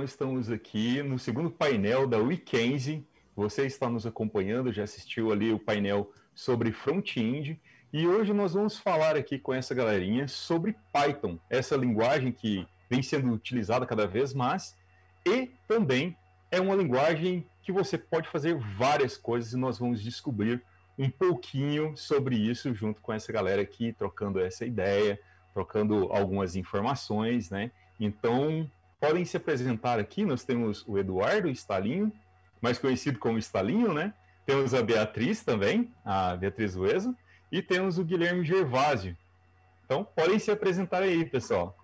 então estamos aqui no segundo painel da Weekend. Você está nos acompanhando, já assistiu ali o painel sobre front-end. E hoje nós vamos falar aqui com essa galerinha sobre Python, essa linguagem que vem sendo utilizada cada vez mais e também é uma linguagem que você pode fazer várias coisas e nós vamos descobrir um pouquinho sobre isso junto com essa galera aqui, trocando essa ideia, trocando algumas informações, né? Então, podem se apresentar aqui. Nós temos o Eduardo Stalinho, mais conhecido como Stalinho, né? Temos a Beatriz também, a Beatriz Ueso, e temos o Guilherme Gervásio. Então, podem se apresentar aí, pessoal.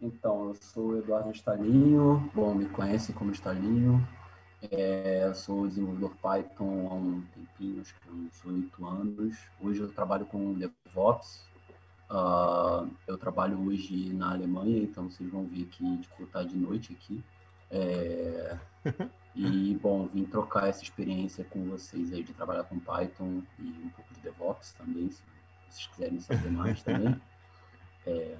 Então, eu sou o Eduardo Stalinho, bom, me conhecem como Stalinho. É, eu sou desenvolvedor Python há um tempinho, acho que uns oito anos. Hoje eu trabalho com DevOps, Uh, eu trabalho hoje na Alemanha, então vocês vão ver que tipo, tá de noite aqui. É... E, bom, vim trocar essa experiência com vocês aí de trabalhar com Python e um pouco de DevOps também, se vocês quiserem saber mais também. É...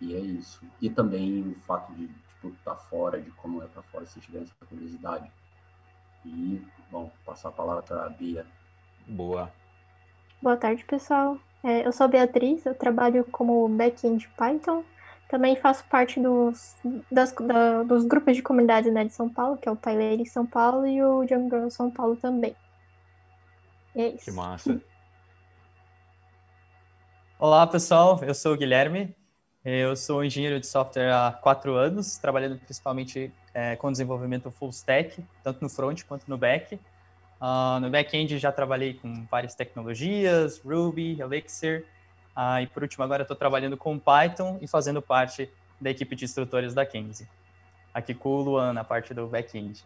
E é isso. E também o fato de, tipo, estar tá fora, de como é para fora, se tiverem essa curiosidade. E, bom, passar a palavra para a Bia. Boa. Boa tarde, pessoal. É, eu sou Beatriz, eu trabalho como back-end Python. Também faço parte dos, das, da, dos grupos de comunidade né, de São Paulo, que é o em São Paulo e o Jungle São Paulo também. E é isso. Que massa. Olá, pessoal. Eu sou o Guilherme. Eu sou engenheiro de software há quatro anos, trabalhando principalmente é, com desenvolvimento full stack, tanto no front quanto no back. Uh, no back-end já trabalhei com várias tecnologias, Ruby, Elixir, uh, e por último agora estou trabalhando com Python e fazendo parte da equipe de instrutores da Kenzie. Aqui com o Luan na parte do back-end.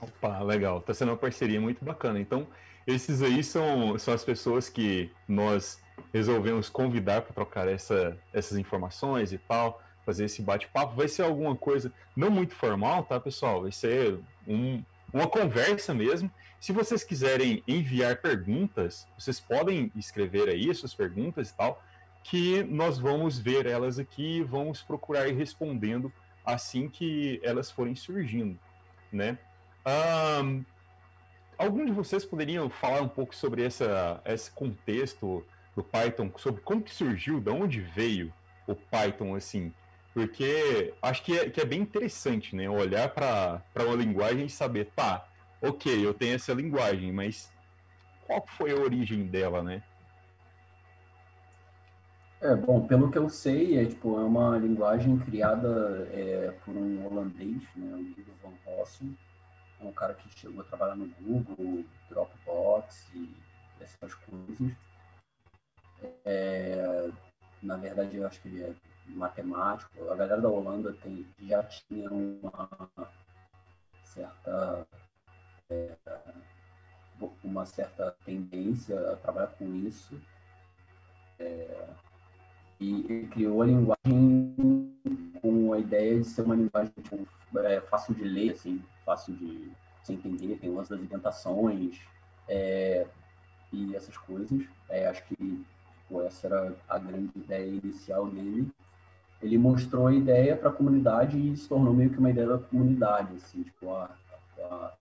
Opa, legal. Está sendo uma parceria muito bacana. Então, esses aí são, são as pessoas que nós resolvemos convidar para trocar essa, essas informações e tal, fazer esse bate-papo. Vai ser alguma coisa não muito formal, tá, pessoal? Vai ser um, uma conversa mesmo. Se vocês quiserem enviar perguntas, vocês podem escrever aí suas perguntas e tal, que nós vamos ver elas aqui e vamos procurar ir respondendo assim que elas forem surgindo, né? Um, algum de vocês poderiam falar um pouco sobre essa, esse contexto do Python, sobre como que surgiu, de onde veio o Python, assim? Porque acho que é, que é bem interessante, né? Olhar para uma linguagem e saber, tá, ok, eu tenho essa linguagem, mas qual foi a origem dela, né? É, bom, pelo que eu sei, é, tipo, é uma linguagem criada é, por um holandês, né, o Guido van Rossum, é um cara que chegou a trabalhar no Google, Dropbox e essas coisas. É, na verdade, eu acho que ele é matemático. A galera da Holanda tem, já tinha uma certa é, uma certa tendência a trabalhar com isso. É, e ele criou a linguagem com a ideia de ser uma linguagem tipo, é, fácil de ler, assim, fácil de se entender, tem lance das indentações é, e essas coisas. É, acho que tipo, essa era a grande ideia inicial dele. Ele mostrou a ideia para a comunidade e se tornou meio que uma ideia da comunidade, assim, tipo, a, a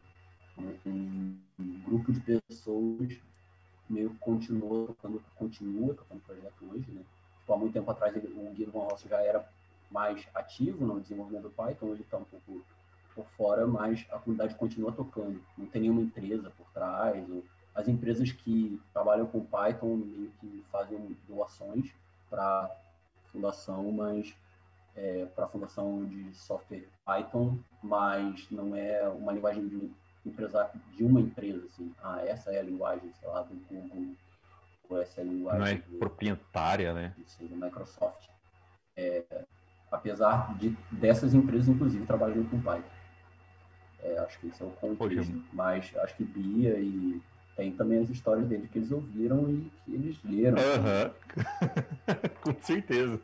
um, um grupo de pessoas meio que continua tocando, continua tocando projeto hoje, né? Tipo, há muito tempo atrás o Guido Van já era mais ativo no desenvolvimento do Python, hoje está um pouco por fora, mas a comunidade continua tocando. Não tem nenhuma empresa por trás. Ou, as empresas que trabalham com Python meio que fazem doações para fundação, mas é, para a fundação de software Python, mas não é uma linguagem de empresa, de uma empresa, assim, ah, essa é a linguagem, sei lá, do Google, ou essa é a linguagem... Não é do, proprietária, né? Assim, do Microsoft. É, apesar de dessas empresas, inclusive, trabalhando com Python. É, acho que esse é o contexto. Poxa. Mas acho que Bia e tem também as histórias dele que eles ouviram e que eles leram. Uhum. com certeza.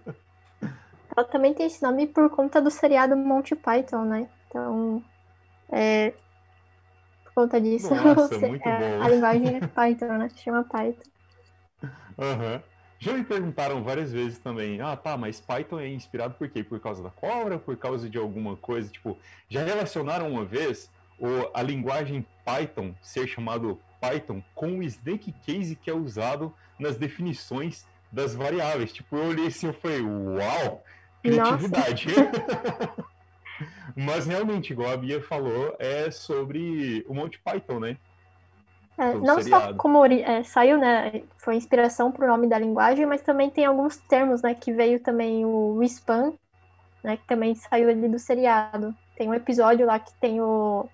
Ela também tem esse nome por conta do seriado Monty Python, né? Então, é, por conta disso, Nossa, muito é, bom. a linguagem é Python, né? Se chama Python. Uhum. Já me perguntaram várias vezes também, ah, tá, mas Python é inspirado por quê? Por causa da cobra? Por causa de alguma coisa? Tipo, já relacionaram uma vez o, a linguagem Python ser chamado Python com o snake case que é usado nas definições das variáveis. Tipo, eu olhei assim e falei, uau, criatividade. Mas realmente, igual a Bia falou, é sobre o Monty Python, né? É, não só como é, saiu, né? Foi inspiração para o nome da linguagem, mas também tem alguns termos, né? Que veio também o spam, né? Que também saiu ali do seriado. Tem um episódio lá que tem o.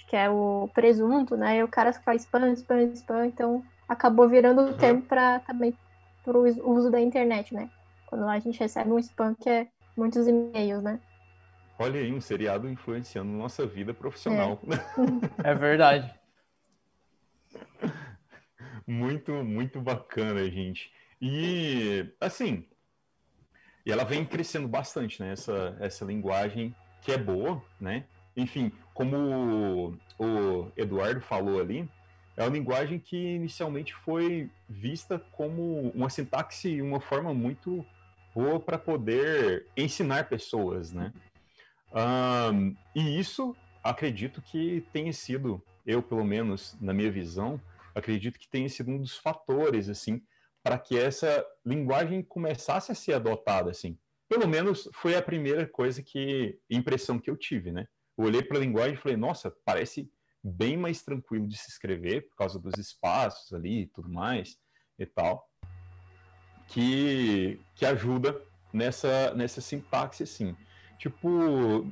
Acho que é o presunto, né? E o cara faz spam, spam, spam. Então acabou virando o uhum. termo para também para o uso da internet, né? Quando a gente recebe um spam que é muitos e-mails, né? Olha aí, um seriado influenciando nossa vida profissional. É, é verdade. muito, muito bacana, gente. E, assim, e ela vem crescendo bastante, né? Essa, essa linguagem que é boa, né? Enfim, como o, o Eduardo falou ali, é uma linguagem que inicialmente foi vista como uma sintaxe, uma forma muito boa para poder ensinar pessoas, né? Um, e isso, acredito que tenha sido, eu pelo menos, na minha visão, acredito que tenha sido um dos fatores, assim, para que essa linguagem começasse a ser adotada, assim. Pelo menos foi a primeira coisa que, impressão que eu tive, né? Olhei para a linguagem e falei, nossa, parece bem mais tranquilo de se escrever por causa dos espaços ali e tudo mais e tal, que, que ajuda nessa, nessa sintaxe, assim. Tipo,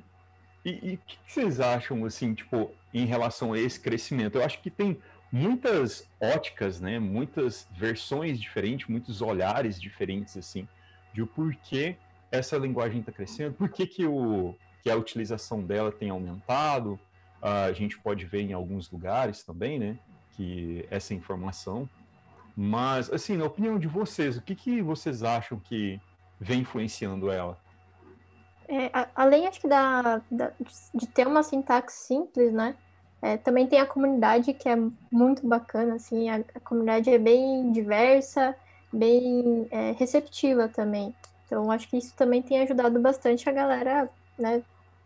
e o que vocês acham, assim, tipo, em relação a esse crescimento? Eu acho que tem muitas óticas, né? Muitas versões diferentes, muitos olhares diferentes, assim, de o porquê essa linguagem está crescendo, por que, que, o, que a utilização dela tem aumentado. Uh, a gente pode ver em alguns lugares também, né? Que essa informação. Mas, assim, na opinião de vocês, o que, que vocês acham que vem influenciando ela? É, além, acho que, da, da, de ter uma sintaxe simples, né? É, também tem a comunidade que é muito bacana, assim, a, a comunidade é bem diversa, bem é, receptiva também. Então, acho que isso também tem ajudado bastante a galera, né,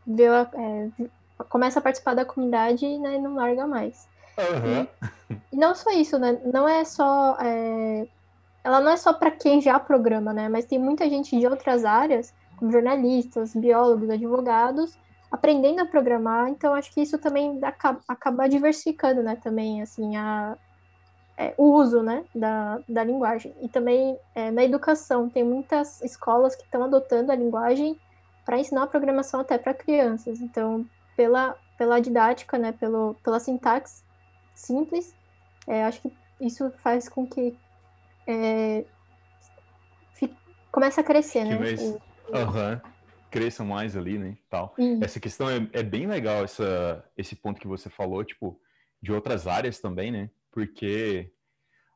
ver, é, começa a participar da comunidade né, e não larga mais. Uhum. E, e, não só isso, né, não é só, é, ela não é só para quem já programa, né, mas tem muita gente de outras áreas como jornalistas, biólogos, advogados, aprendendo a programar. Então, acho que isso também acaba, acaba diversificando, né, também, assim, a, é, o uso, né, da, da linguagem. E também é, na educação, tem muitas escolas que estão adotando a linguagem para ensinar a programação até para crianças. Então, pela, pela didática, né, pelo, pela sintaxe simples, é, acho que isso faz com que é, fique, comece a crescer, né? Aham. Uhum. Cresçam mais ali, né? Tal. Essa questão é, é bem legal, essa, esse ponto que você falou, tipo, de outras áreas também, né? Porque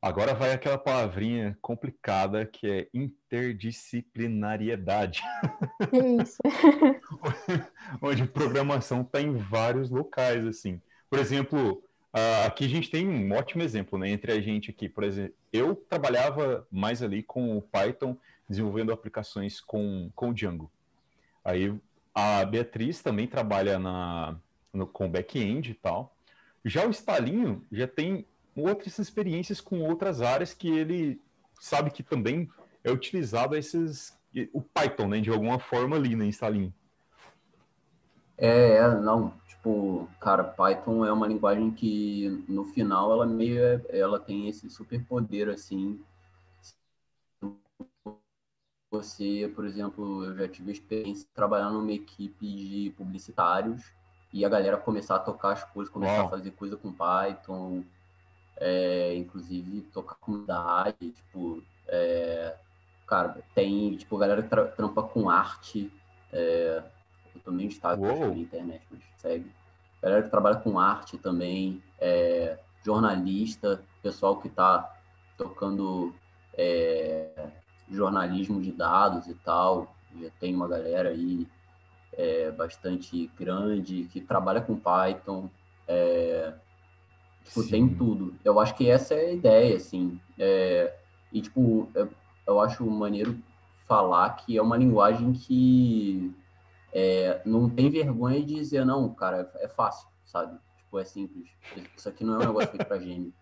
agora vai aquela palavrinha complicada que é interdisciplinariedade. Isso. Onde programação está em vários locais, assim. Por exemplo, aqui a gente tem um ótimo exemplo, né? Entre a gente aqui, por exemplo, eu trabalhava mais ali com o Python desenvolvendo aplicações com, com Django. Aí a Beatriz também trabalha na, no, com back-end e tal. Já o Stalinho já tem outras experiências com outras áreas que ele sabe que também é utilizado esses o Python, né, de alguma forma ali, né, Stalinho. É, é, não, tipo, cara, Python é uma linguagem que no final ela meio ela tem esse superpoder assim você, por exemplo, eu já tive experiência de trabalhar numa equipe de publicitários e a galera começar a tocar as coisas, começar Uau. a fazer coisa com Python, é, inclusive tocar comunidade, tipo, é, cara, tem, tipo, galera que tra trampa com arte, é, eu também estava na internet, mas segue. Galera que trabalha com arte também, é, jornalista, pessoal que está tocando é, jornalismo de dados e tal. Já tem uma galera aí é, bastante grande que trabalha com Python. É, tipo, tem tudo. Eu acho que essa é a ideia, assim. É, e, tipo, é, eu acho maneiro falar que é uma linguagem que é, não tem vergonha de dizer, não, cara, é fácil, sabe? Tipo, é simples. Isso aqui não é um negócio feito pra gênio.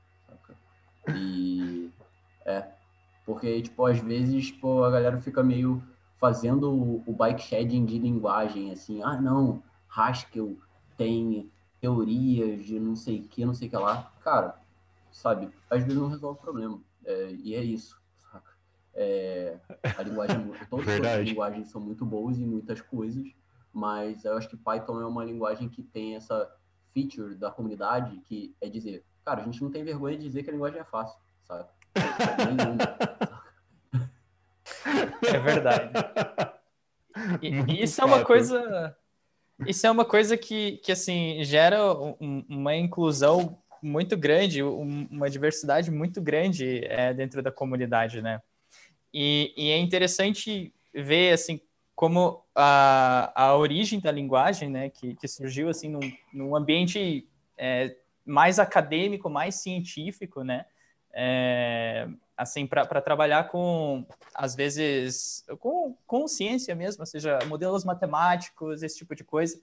E é. Porque, tipo, às vezes, tipo, a galera fica meio fazendo o, o bike shedding de linguagem, assim, ah, não, Haskell tem teorias de não sei o que, não sei o que lá. Cara, sabe, às vezes não resolve o problema. É, e é isso. É, a linguagem, todas as linguagens são muito boas em muitas coisas, mas eu acho que Python é uma linguagem que tem essa feature da comunidade que é dizer, cara, a gente não tem vergonha de dizer que a linguagem é fácil, sabe? É verdade. E, isso é uma coisa, isso é uma coisa que, que assim gera um, uma inclusão muito grande, um, uma diversidade muito grande é, dentro da comunidade, né? E, e, é interessante ver assim como a, a origem da linguagem, né, que, que surgiu assim num, num ambiente é, mais acadêmico, mais científico, né, é, assim para trabalhar com às vezes com, com ciência mesmo, ou seja, modelos matemáticos, esse tipo de coisa.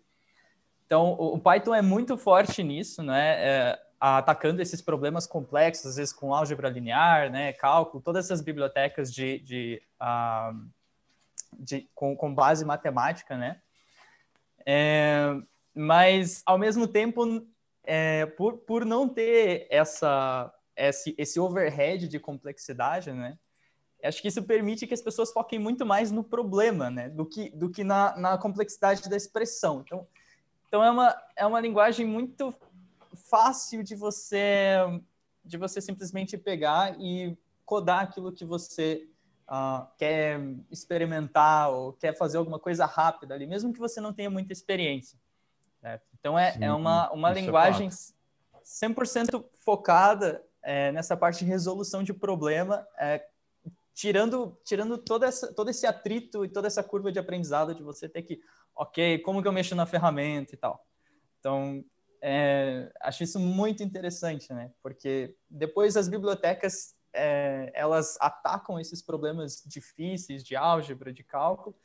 Então, o, o Python é muito forte nisso, né, é, atacando esses problemas complexos, às vezes com álgebra linear, né, cálculo, todas essas bibliotecas de, de uh, de, com, com base matemática, né? É, mas, ao mesmo tempo, é, por, por não ter essa, esse, esse overhead de complexidade, né? Acho que isso permite que as pessoas foquem muito mais no problema, né? Do que, do que na, na complexidade da expressão. Então, então é, uma, é uma linguagem muito fácil de você de você simplesmente pegar e codar aquilo que você uh, quer experimentar ou quer fazer alguma coisa rápida ali, mesmo que você não tenha muita experiência. Né? Então, é, é uma, uma é linguagem é 100% focada é, nessa parte de resolução de problema, é, tirando, tirando toda essa, todo esse atrito e toda essa curva de aprendizado de você ter que, ok, como que eu mexo na ferramenta e tal. Então, é, acho isso muito interessante, né? Porque depois as bibliotecas é, elas atacam esses problemas difíceis de álgebra, de cálculo,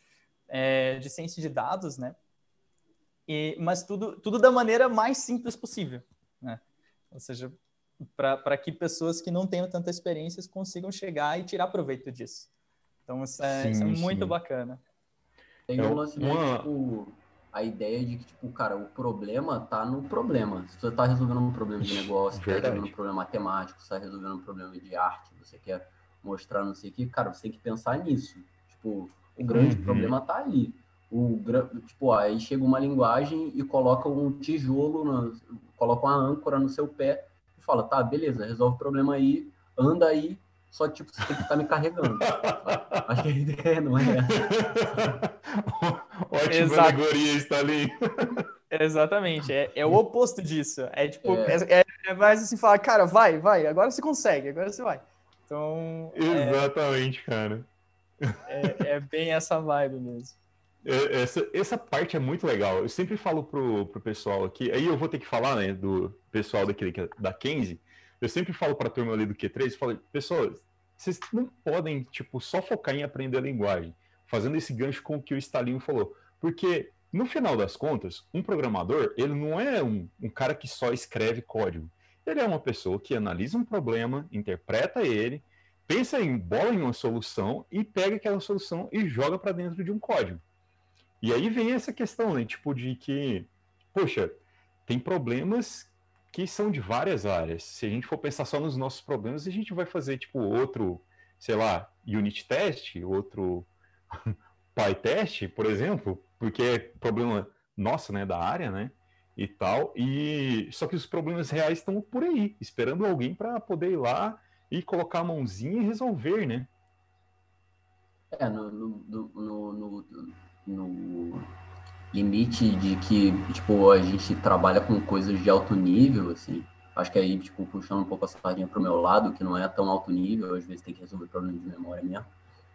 é, de ciência de dados, né? E, mas tudo, tudo da maneira mais simples possível, né? Ou seja, para que pessoas que não tenham tanta experiência consigam chegar e tirar proveito disso. Então, isso é, sim, isso é muito bacana. Tem um lance uma... tipo, a ideia de que, tipo, cara, o problema tá no problema. Se você tá resolvendo um problema de negócio, você tá resolvendo um problema matemático, você tá resolvendo um problema de arte, você quer mostrar não sei o que, cara, você tem que pensar nisso. Tipo, o grande uhum. problema tá ali. O, tipo, aí chega uma linguagem e coloca um tijolo, no, coloca uma âncora no seu pé fala, tá, beleza, resolve o problema aí, anda aí, só tipo, você tem que estar me carregando. Acho que a ideia não é essa. Ótima alegoria, Stalin. Exatamente, é, é o oposto disso. É tipo, é. É, é mais assim, falar, cara, vai, vai, agora você consegue, agora você vai. Então. É Exatamente, cara. É, é, bem essa vibe mesmo. É, essa, essa parte é muito legal. Eu sempre falo pro, pro pessoal aqui, aí eu vou ter que falar, né, do pessoal daquele, da Kenzie. Eu sempre falo pra turma ali do Q3, falo, pessoas, vocês não podem, tipo, só focar em aprender a linguagem, fazendo esse gancho com o que o Stalinho falou. Porque, no final das contas, um programador, ele não é um, um cara que só escreve código. Ele é uma pessoa que analisa um problema, interpreta ele, pensa em bola em uma solução e pega aquela solução e joga para dentro de um código. E aí vem essa questão, né, tipo de que, poxa, tem problemas que são de várias áreas. Se a gente for pensar só nos nossos problemas, a gente vai fazer tipo outro, sei lá, unit test, outro PyTest, por exemplo, porque é problema nosso, né, da área, né? e tal. E só que os problemas reais estão por aí, esperando alguém para poder ir lá e colocar a mãozinha e resolver, né? É, no, no, no, no, limite de que, tipo, a gente trabalha com coisas de alto nível, assim, acho que aí, tipo, puxando um pouco a sardinha pro meu lado, que não é tão alto nível, às vezes tem que resolver problemas de memória mesmo.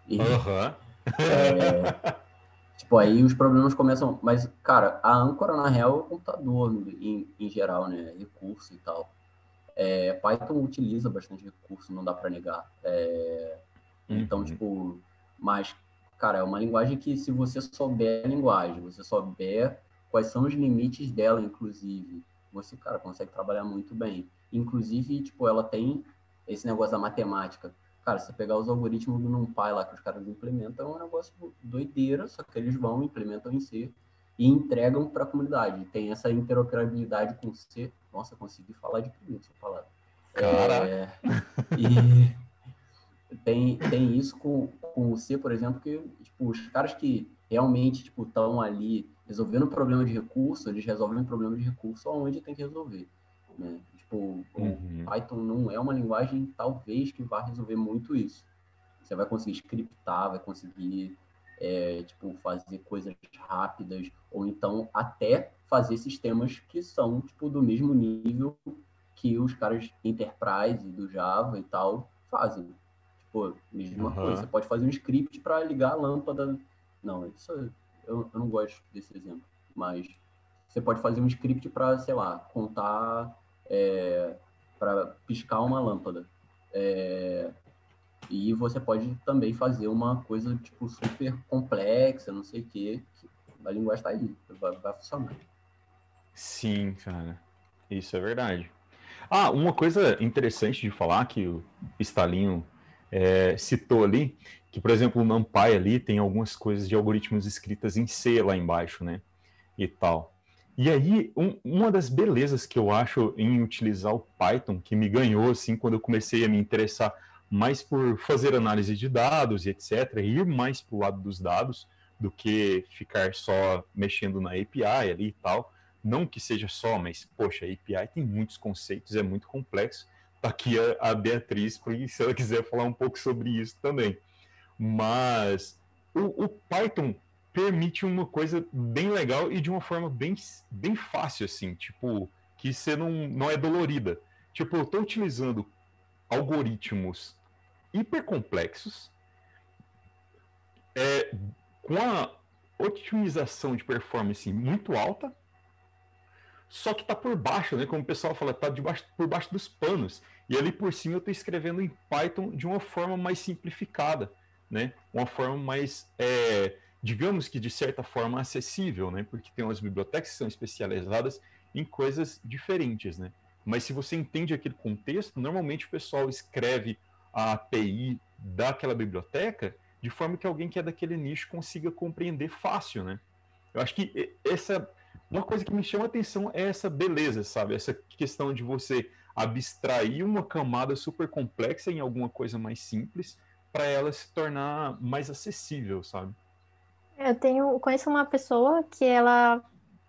E, uhum. é, Tipo, aí os problemas começam. Mas, cara, a âncora, na real, é o computador, em, em geral, né? Recurso e tal. É, Python utiliza bastante recurso, não dá para negar. É, Então, Uhum. tipo, mas, cara, é uma linguagem que se você souber a linguagem, você souber quais são os limites dela, inclusive, você, cara, consegue trabalhar muito bem. Inclusive, tipo, ela tem esse negócio da matemática. Cara, se você pegar os algoritmos do NumPy lá que os caras implementam, é um negócio doideira, só que eles vão, implementam em C e entregam para a comunidade. Tem essa interoperabilidade com C. Nossa, consegui falar de primeiro essa palavra. Caraca. É, e tem, tem isso com, com o C, por exemplo, que tipo, os caras que realmente tipo estão ali resolvendo um problema de recurso, eles resolvem um problema de recurso onde tem que resolver. Né? Tipo, o Uhum. Python não é uma linguagem, talvez, que vá resolver muito isso. Você vai conseguir scriptar, vai conseguir é, tipo, fazer coisas rápidas, ou então até fazer sistemas que são tipo, do mesmo nível que os caras Enterprise do Java e tal fazem. Tipo, mesma Aham. coisa. Você pode fazer um script para ligar a lâmpada. Não, isso eu, eu não gosto desse exemplo. Mas você pode fazer um script para, sei lá, contar, para piscar uma lâmpada. É, e você pode também fazer uma coisa tipo super complexa, não sei o quê. que A linguagem está aí, vai, vai funcionar. Sim, cara. Isso é verdade. Ah, uma coisa interessante de falar que o Stalinho é, citou ali, que, por exemplo, o NumPy ali tem algumas coisas de algoritmos escritas em C lá embaixo, né? E tal. E aí, um- uma das belezas que eu acho em utilizar o Python, que me ganhou, assim, quando eu comecei a me interessar mais por fazer análise de dados e etc., ir mais para o lado dos dados, do que ficar só mexendo na API ali e tal. Não que seja só, mas, poxa, a API tem muitos conceitos, é muito complexo. Aqui a, a Beatriz, pra- se ela quiser falar um pouco sobre isso também. Mas o, o Python permite uma coisa bem legal e de uma forma bem, bem fácil, assim, tipo, que você não, não é dolorida. Tipo, eu estou utilizando algoritmos hipercomplexos é, com a otimização de performance muito alta, só que tá por baixo, né? Como o pessoal fala, tá debaixo, por baixo dos panos. E ali por cima eu estou escrevendo em Python de uma forma mais simplificada, né? Uma forma mais, é, digamos que de certa forma acessível, né? Porque tem umas bibliotecas que são especializadas em coisas diferentes, né? Mas se você entende aquele contexto, normalmente o pessoal escreve a API daquela biblioteca de forma que alguém que é daquele nicho consiga compreender fácil, né? Eu acho que essa uma coisa que me chama a atenção é essa beleza, sabe? Essa questão de você abstrair uma camada super complexa em alguma coisa mais simples para ela se tornar mais acessível, sabe? Eu tenho, conheço uma pessoa que ela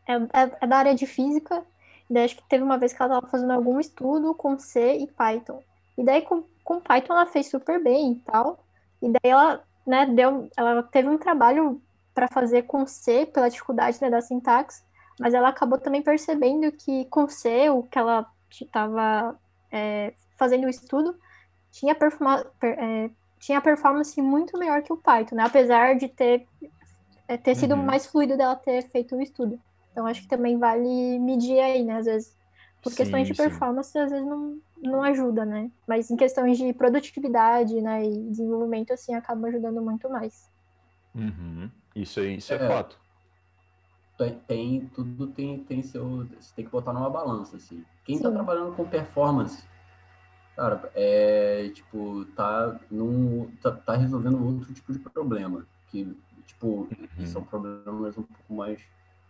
é, é- é da área de física, e daí acho que teve uma vez que ela estava fazendo algum estudo com C e Python. E daí com, com Python ela fez super bem e tal. E daí ela, né, deu, ela teve um trabalho para fazer com C pela dificuldade, né, da sintaxe, mas ela acabou também percebendo que com C, o que ela estava fazendo o estudo, tinha, performa, per- é, tinha performance muito melhor que o Python, né? Apesar de ter, é, ter sido Uhum. mais fluido dela ter feito o estudo. Então, acho que também vale medir aí, né? Às vezes, por questões de Sim, sim. performance, às vezes não, não ajuda, né? Mas em questões de produtividade, né, e desenvolvimento, assim, acaba ajudando muito mais. Uhum. Isso aí, isso é, É. fato. Tem, tem- tudo tem, tem seu. Você tem que botar numa balança, assim. Quem tá Sim. trabalhando com performance, cara, é tipo, tá, num, tá, tá resolvendo outro tipo de problema. Que, tipo, Uhum. são problemas um pouco mais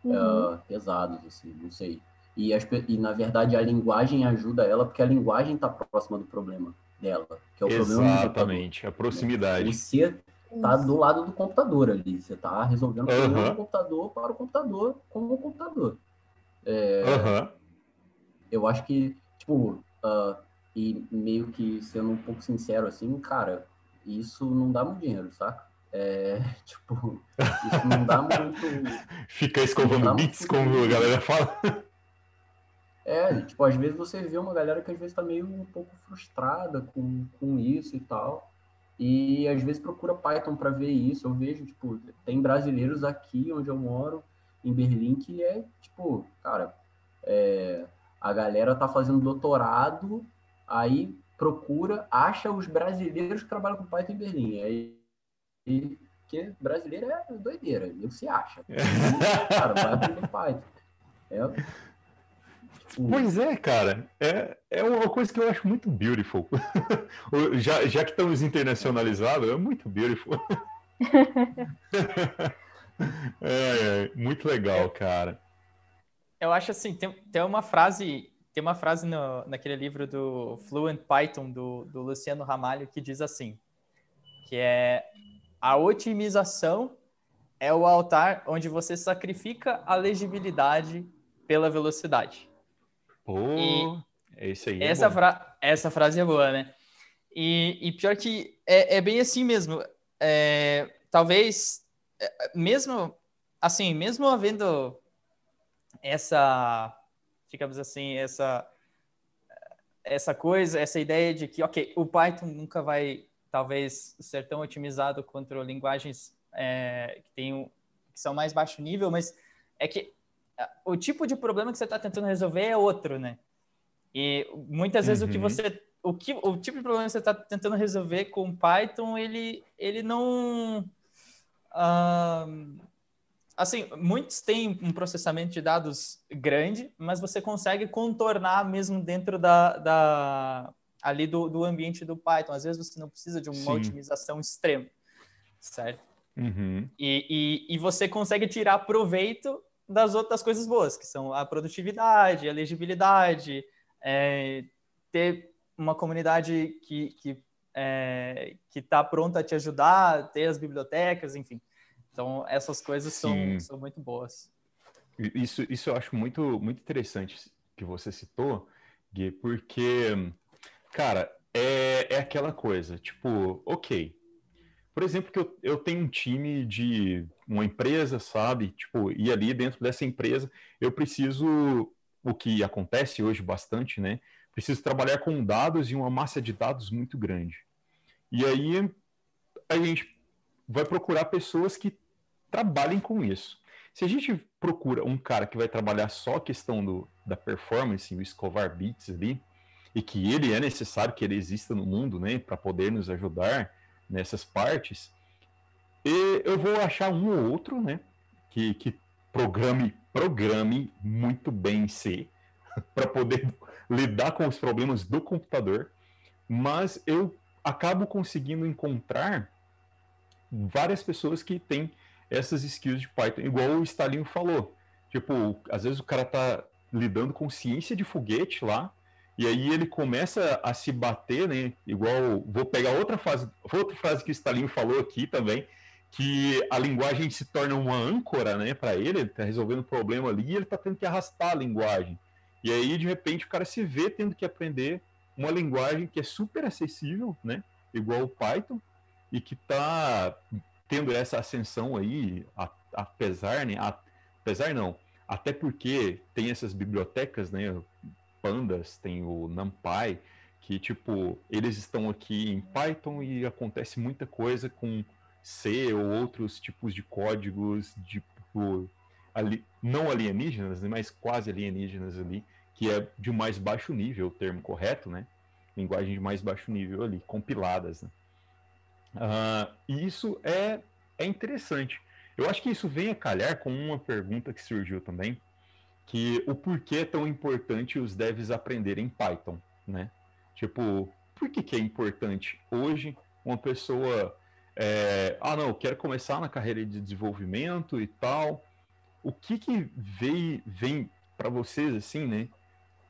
Uhum. ah, pesados, assim, não sei. E, as e, na verdade, a linguagem ajuda ela, porque a linguagem tá próxima do problema dela, que é o problema do computador. Exatamente, a proximidade. O C tá do lado do computador ali. Você tá resolvendo o do computador para o computador com o computador. É, Aham. Eu acho que, tipo, ah, e meio que sendo um pouco sincero assim, cara, isso não dá muito dinheiro, saca? É, tipo, isso não dá muito. Fica escovando bits, como a galera fala. É, tipo, às vezes você vê uma galera que às vezes tá meio um pouco frustrada com, com isso e tal. E às vezes procura Python para ver isso. Eu vejo, tipo, tem brasileiros aqui onde eu moro, em Berlim, que é, tipo, cara, é, a galera tá fazendo doutorado, aí procura, acha os brasileiros que trabalham com Python em Berlim. Aí, e, porque brasileiro é doideira, ele se acha. cara, vai aprender Python. É. Pois é, cara. É, é uma coisa que eu acho muito beautiful. já, já que estamos internacionalizados, é muito beautiful. é, é, muito legal, cara. Eu acho assim, tem, tem uma frase tem uma frase no, naquele livro do Fluent Python, do, do Luciano Ramalho, que diz assim, que é a otimização é o altar onde você sacrifica a legibilidade pela velocidade. Pô, é isso aí. É essa, fra essa frase é boa, né? E, e pior que é, é, bem assim mesmo. É, talvez, é, mesmo assim, mesmo havendo essa digamos assim, essa essa coisa, essa ideia de que, ok, o Python nunca vai, talvez, ser tão otimizado quanto linguagens é, que, tem, que são mais baixo nível, mas é que o tipo de problema que você está tentando resolver é outro, né? E muitas vezes uhum. o que uhum. você, o que, o tipo de problema que você está tentando resolver com Python, ele, ele não, uh, assim, muitos têm um processamento de dados grande, mas você consegue contornar mesmo dentro da, da ali do, do, ambiente do Python. Às vezes você não precisa de uma Sim. otimização extrema, certo? Uhum. E, e, e, você consegue tirar proveito das outras coisas boas, que são a produtividade, a legibilidade, é, ter uma comunidade que que é, está pronta a te ajudar, ter as bibliotecas, enfim. Então, essas coisas são, são muito boas. Isso, isso eu acho muito, muito interessante que você citou, Gui, porque, cara, é, é aquela coisa, tipo, ok. Por exemplo, que eu, eu tenho um time de uma empresa, sabe? Tipo, e ali dentro dessa empresa eu preciso, o que acontece hoje bastante, né? Preciso trabalhar com dados e uma massa de dados muito grande. E aí a gente vai procurar pessoas que trabalhem com isso. Se a gente procura um cara que vai trabalhar só a questão do, da performance, o escovar bits ali, e que ele é necessário que ele exista no mundo, né, para poder nos ajudar nessas partes, e eu vou achar um ou outro, né, que, que programe, programe muito bem em C, para poder lidar com os problemas do computador, mas eu acabo conseguindo encontrar várias pessoas que têm essas skills de Python, igual o Stalin falou. Tipo, às vezes o cara tá lidando com ciência de foguete lá, e aí ele começa a se bater, né? Igual, vou pegar outra frase, outra frase que o Stalin falou aqui também, que a linguagem se torna uma âncora, né, para ele, ele tá resolvendo um problema ali e ele tá tendo que arrastar a linguagem. E aí, de repente, o cara se vê tendo que aprender uma linguagem que é super acessível, né, igual o Python, e que tá tendo essa ascensão aí, apesar, né, apesar não, até porque tem essas bibliotecas, né, Pandas, tem o NumPy, que tipo, eles estão aqui em Python e acontece muita coisa com C ou outros tipos de códigos, tipo, ali, não alienígenas, né, mas quase alienígenas ali, que é de mais baixo nível, o termo correto, né? Linguagem de mais baixo nível ali, compiladas, né? Uh, e isso é, é interessante. Eu acho que isso vem a calhar com uma pergunta que surgiu também, que o porquê é tão importante os devs aprenderem Python, né? Tipo, por que, que é importante hoje uma pessoa, é, ah não, quero começar na carreira de desenvolvimento e tal, o que que vem, vem para vocês assim, né?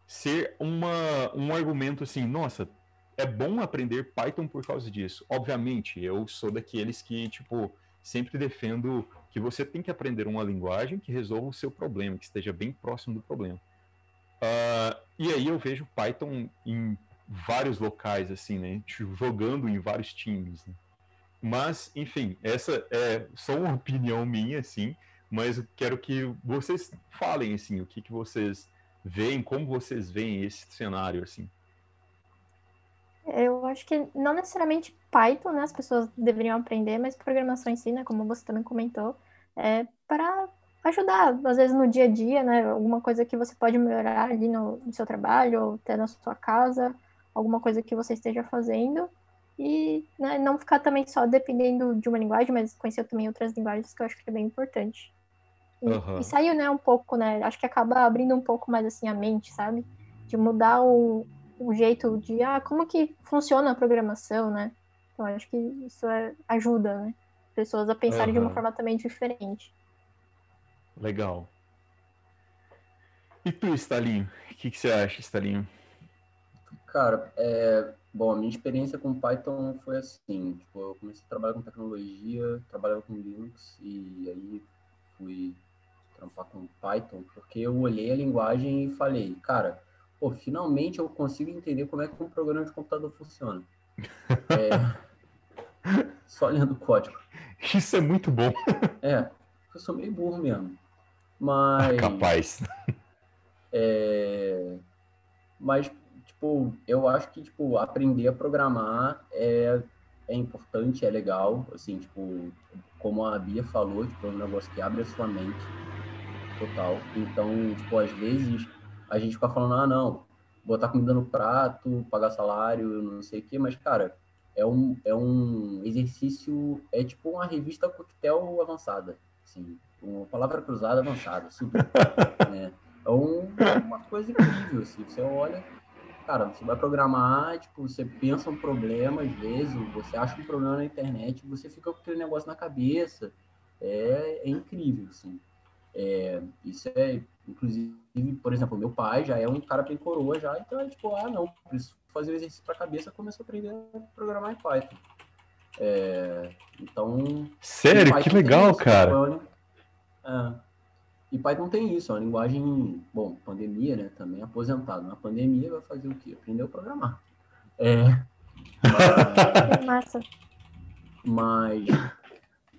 Ser uma, um argumento assim, nossa, é bom aprender Python por causa disso. Obviamente, eu sou daqueles que, tipo, sempre defendo que você tem que aprender uma linguagem que resolva o seu problema, que esteja bem próximo do problema. Uh, e aí eu vejo Python em vários locais, assim, né? Jogando em vários times. Né? Mas, enfim, essa é só uma opinião minha, assim, mas eu quero que vocês falem, assim, o que, que vocês veem, como vocês veem esse cenário, assim. Eu acho que não necessariamente Python, né, as pessoas deveriam aprender, mas programação em si, né, como você também comentou, é para ajudar, às vezes no dia a dia, né, alguma coisa que você pode melhorar ali no, no seu trabalho, ou até na sua casa, alguma coisa que você esteja fazendo e né, não ficar também só dependendo de uma linguagem, mas conhecer também outras linguagens que eu acho que é bem importante. E, uhum. e saiu, né, um pouco, né, acho que acaba abrindo um pouco mais, assim, a mente, sabe? De mudar o, o jeito de, ah, como que funciona a programação, né? Então, acho que isso é, ajuda, né? Pessoas a pensarem uhum. de uma forma também diferente. Legal. E tu, Stalinho? O que, que você acha, Stalinho? Cara, é, bom, a minha experiência com Python foi assim, tipo, eu comecei a trabalhar com tecnologia, trabalhava com Linux e aí fui trampar com Python, porque eu olhei a linguagem e falei, cara, pô, finalmente eu consigo entender como é que um programa de computador funciona. É, só lendo código. Isso é muito bom. É, eu sou meio burro mesmo. Mas. Capaz. É, mas, tipo, eu acho que, tipo, aprender a programar é, é importante, é legal. Assim, tipo, como a Bia falou, tipo, é um negócio que abre a sua mente total. Então, tipo, às vezes a gente fica falando, ah, não, botar comida no prato, pagar salário, não sei o quê, mas, cara, é um, é um exercício, é tipo uma revista coquetel avançada, assim, uma palavra cruzada avançada, super, né? É um, uma coisa incrível, assim, você olha, cara, você vai programar, tipo, você pensa um problema, às vezes, você acha um problema na internet, você fica com aquele negócio na cabeça, é, é incrível, assim. É, isso é, inclusive, por exemplo, meu pai já é um cara bem coroa já, então é tipo, ah, não, preciso fazer o exercício para a cabeça, começou a aprender a programar em Python. É, então. Sério? Que legal, isso, cara. É, e Python tem isso, é uma linguagem, bom, pandemia, né, também aposentado. Na pandemia vai fazer o quê? Aprender a programar. É, mas, Massa. mas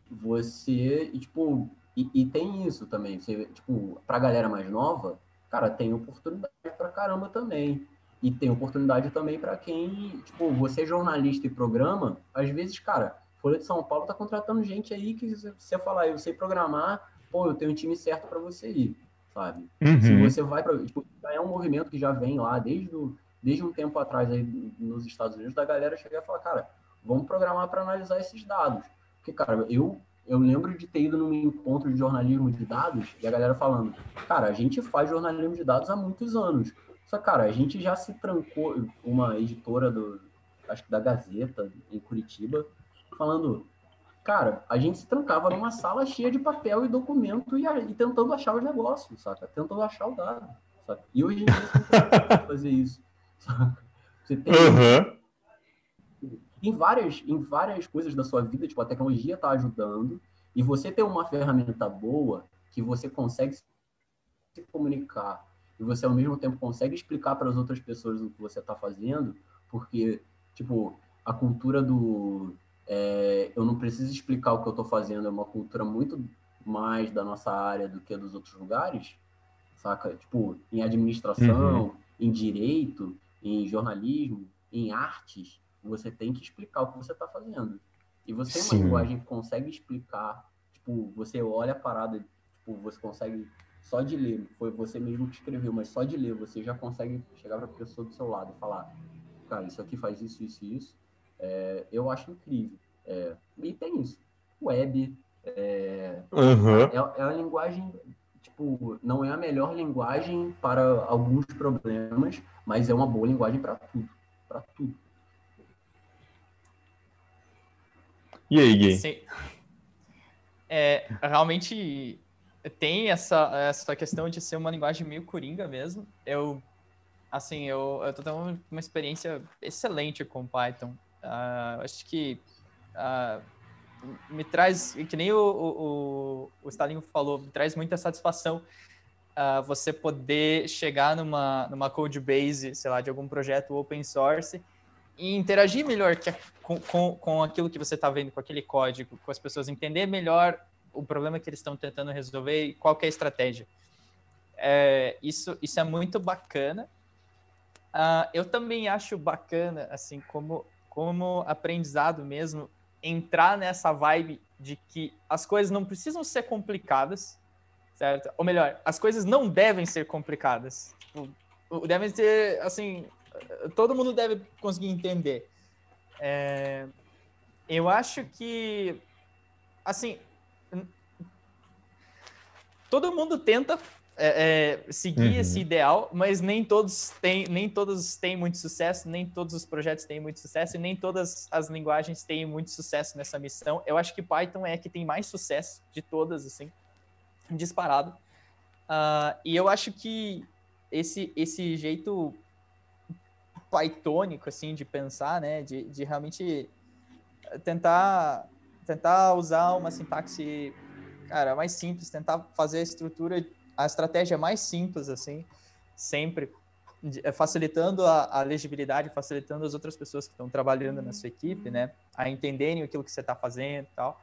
você, tipo, e, e, tem isso também, você, tipo, pra galera mais nova, cara, tem oportunidade pra caramba também. E tem oportunidade também para quem, tipo, você é jornalista e programa, às vezes, cara, Folha de São Paulo tá contratando gente aí que você falar, eu sei programar, pô, eu tenho um time certo para você ir, sabe? Uhum. Se você vai para, tipo, é um movimento que já vem lá desde, o, desde um tempo atrás aí nos Estados Unidos da galera chegar e falar, cara, vamos programar para analisar esses dados. Porque, cara, eu eu lembro de ter ido num encontro de jornalismo de dados e a galera falando, cara, a gente faz jornalismo de dados há muitos anos. Só, cara, a gente já se trancou, uma editora do, acho que da Gazeta, em Curitiba, falando, cara, a gente se trancava numa sala cheia de papel e documento e, e tentando achar os negócios, saca? Tentando achar o dado, saca? E hoje em dia você não fazer isso, saca? Você tem... Uhum em várias, em várias coisas da sua vida, tipo, a tecnologia está ajudando, e você ter uma ferramenta boa que você consegue se comunicar e você ao mesmo tempo consegue explicar para as outras pessoas o que você está fazendo, porque, tipo, a cultura do é, eu não preciso explicar o que eu estou fazendo, é uma cultura muito mais da nossa área do que dos outros lugares, saca? Tipo, em administração, uhum. em direito, em jornalismo, em artes, você tem que explicar o que você está fazendo. E você tem uma Sim. linguagem que consegue explicar, tipo, você olha a parada, tipo, você consegue só de ler, foi você mesmo que escreveu, mas só de ler você já consegue chegar para a pessoa do seu lado e falar, cara, isso aqui faz isso, isso e isso. É, eu acho incrível. É, e tem isso. Web é, uhum. é, é uma linguagem, tipo, não é a melhor linguagem para alguns problemas, mas é uma boa linguagem para tudo. Para tudo. E aí, Gui? Sim. É, realmente tem essa, essa questão de ser uma linguagem meio coringa mesmo. Eu, assim, eu, eu tô tendo uma experiência excelente com Python. Uh, acho que uh, me traz, que nem o, o, o Stalin falou, me traz muita satisfação uh, você poder chegar numa, numa code base, sei lá, de algum projeto open source e interagir melhor que, com, com, com aquilo que você está vendo, com aquele código, com as pessoas, entender melhor o problema que eles estão tentando resolver e qual é a estratégia. É, isso, isso é muito bacana. Uh, eu também acho bacana, assim, como, como aprendizado mesmo, entrar nessa vibe de que as coisas não precisam ser complicadas, certo? Ou melhor, as coisas não devem ser complicadas. Tipo, devem ser, assim, todo mundo deve conseguir entender. É, eu acho que, assim, todo mundo tenta é, é, seguir uhum. esse ideal, mas nem todos têm, nem todos têm muito sucesso, nem todos os projetos têm muito sucesso e nem todas as linguagens têm muito sucesso nessa missão. Eu acho que Python é a que tem mais sucesso de todas, assim, disparado. Uh, e eu acho que esse esse jeito pythonico assim de pensar, né, de, de realmente tentar tentar usar uma sintaxe cara mais simples, tentar fazer a estrutura a estratégia mais simples, assim, sempre é, facilitando a, a legibilidade, facilitando as outras pessoas que estão trabalhando na sua equipe, né, a entenderem aquilo que você está fazendo e tal.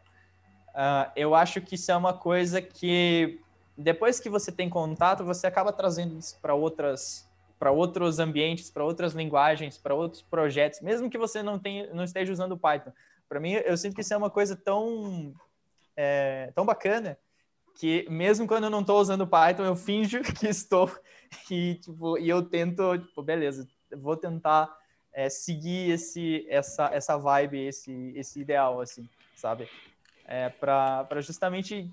Uh, eu acho que isso é uma coisa que depois que você tem contato, você acaba trazendo isso para outras para outros ambientes, para outras linguagens, para outros projetos, mesmo que você não tenha, não esteja usando Python. Para mim, eu sinto que isso é uma coisa tão é, tão bacana que mesmo quando eu não estou usando Python, eu finjo que estou e, tipo, e eu tento, tipo, beleza, vou tentar é, seguir esse, essa, essa vibe, esse, esse ideal, assim, sabe? É, para justamente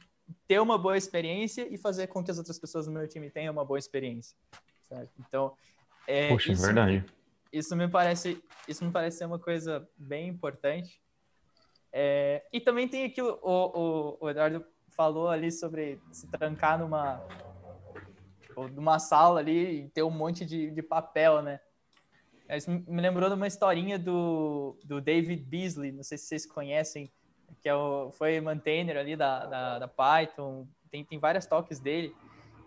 ter uma boa experiência e fazer com que as outras pessoas do meu time tenham uma boa experiência, Então, é, Poxa, é isso, verdade. Isso me parece, isso me parece ser uma coisa bem importante. É, e também tem aquilo, o, o, o Eduardo falou ali sobre se trancar numa numa sala ali e ter um monte de, de papel, né? Isso me lembrou de uma historinha do, do David Beasley, não sei se vocês conhecem, que é o, foi maintainer ali da, da, da, Python, tem, tem várias toques dele,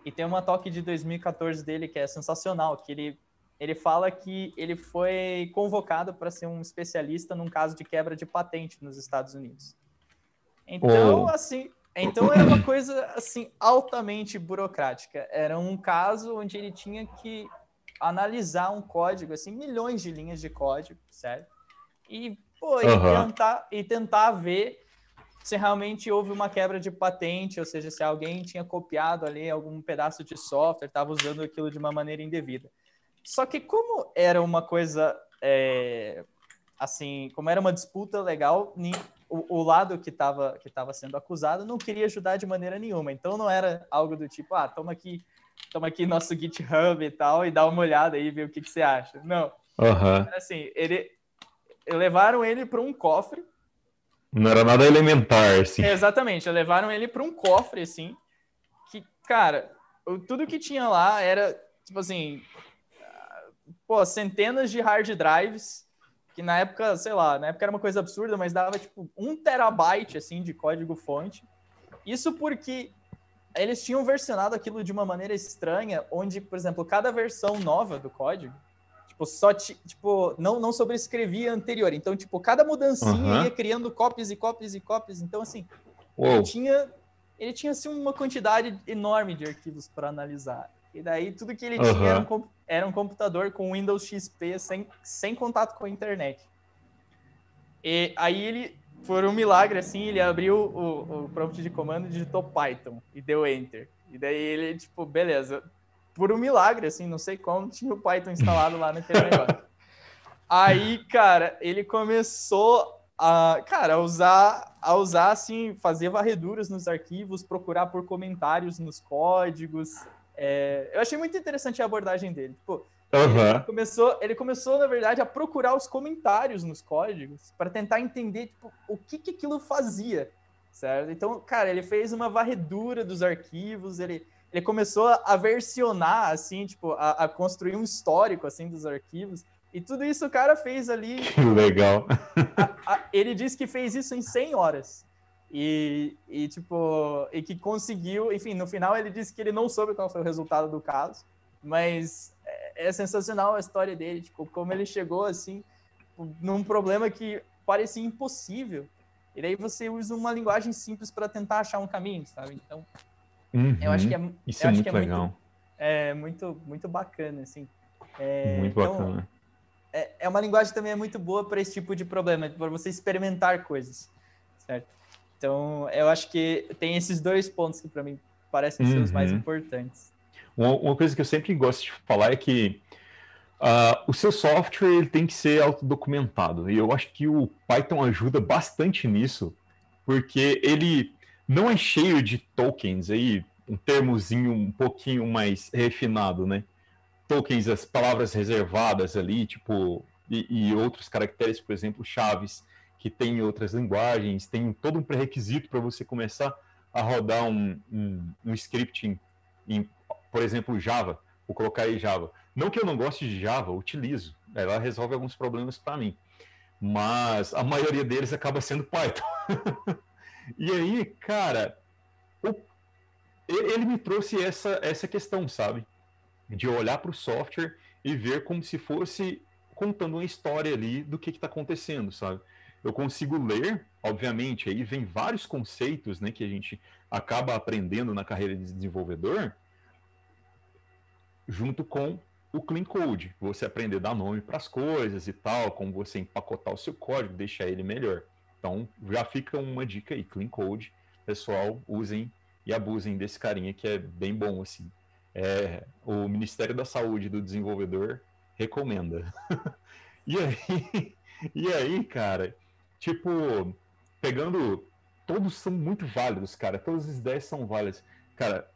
e tem uma toque de 2014 dele que é sensacional, que ele, ele fala que ele foi convocado para ser um especialista num caso de quebra de patente nos Estados Unidos. Então, oh. assim, então era uma coisa assim altamente burocrática. Era um caso onde ele tinha que analisar um código, assim, milhões de linhas de código, certo? E, pô, e, uhum. tentar, e tentar ver se realmente houve uma quebra de patente, ou seja, se alguém tinha copiado ali algum pedaço de software, estava usando aquilo de uma maneira indevida. Só que como era uma coisa é, assim, como era uma disputa legal, o, o lado que estava que tava sendo acusado não queria ajudar de maneira nenhuma. Então não era algo do tipo, ah, toma aqui, toma aqui nosso GitHub e tal, e dá uma olhada aí, ver o que, que você acha. Não. Uhum. Assim, ele levaram ele para um cofre. Não era nada elementar, assim. exatamente, levaram ele para um cofre, assim, que, cara, tudo que tinha lá era, tipo assim, pô, centenas de hard drives que na época, sei lá, na época era uma coisa absurda, mas dava tipo um terabyte assim de código fonte. Isso porque eles tinham versionado aquilo de uma maneira estranha, onde, por exemplo, cada versão nova do código, tipo, só tipo, não, não sobrescrevia anterior. Então, tipo, cada mudancinha uhum. ia criando cópias e cópias e cópias. Então, assim, ele tinha, ele tinha assim, uma quantidade enorme de arquivos para analisar. E daí tudo que ele uhum. tinha era um, era um, computador com Windows XP sem, sem contato com a internet. E aí ele, por um milagre assim, ele abriu o, o prompt de comando e digitou Python e deu Enter. E daí ele, tipo, beleza. Por um milagre, assim, não sei como, tinha o Python instalado lá naquele negócio. Aí, cara, ele começou a, cara, a usar, a usar, assim, fazer varreduras nos arquivos, procurar por comentários nos códigos, é, eu achei muito interessante a abordagem dele. Tipo, uhum. ele, começou, ele começou, na verdade, a procurar os comentários nos códigos para tentar entender tipo, o que, que aquilo fazia, certo? Então, cara, ele fez uma varredura dos arquivos, ele, ele começou a versionar, assim, tipo, a, a construir um histórico, assim, dos arquivos. E tudo isso o cara fez ali. Legal. A, a, ele disse que fez isso em 100 horas. E, e, tipo, e que conseguiu, enfim, no final ele disse que ele não soube qual foi o resultado do caso, mas é, é sensacional a história dele, tipo, como ele chegou assim, num problema que parecia impossível. E daí você usa uma linguagem simples para tentar achar um caminho, sabe? Então, uhum. eu acho que é, Isso é muito é legal. Muito, é muito, muito bacana, assim. É, muito então, bacana. É, é uma linguagem também é muito boa para esse tipo de problema, para você experimentar coisas, certo? Então, eu acho que tem esses dois pontos que para mim parecem ser os mais uhum. importantes. Uma, uma, coisa que eu sempre gosto de falar é que Uh, o seu software ele tem que ser autodocumentado. E eu acho que o Python ajuda bastante nisso, porque ele não é cheio de tokens aí, um termozinho um pouquinho mais refinado, né? Tokens, as palavras reservadas ali, tipo, e, e outros caracteres, por exemplo, chaves, que tem em outras linguagens, tem todo um pré-requisito para você começar a rodar um, um, um script em, em, por exemplo, Java, vou colocar aí Java. Não que eu não goste de Java, utilizo. Ela resolve alguns problemas para mim. Mas a maioria deles acaba sendo Python. e aí, cara, o... ele me trouxe essa, essa questão, sabe? De olhar para o software e ver como se fosse contando uma história ali do que está acontecendo, sabe? Eu consigo ler, obviamente, aí vem vários conceitos né, que a gente acaba aprendendo na carreira de desenvolvedor, junto com o clean code, você aprender a dar nome para as coisas e tal, como você empacotar o seu código, deixar ele melhor. Então, já fica uma dica aí, clean code, pessoal, usem e abusem desse carinha que é bem bom assim. É, o Ministério da Saúde do desenvolvedor recomenda. e aí, e aí, cara, tipo, pegando todos são muito válidos, cara, todas as ideias são válidas. Cara,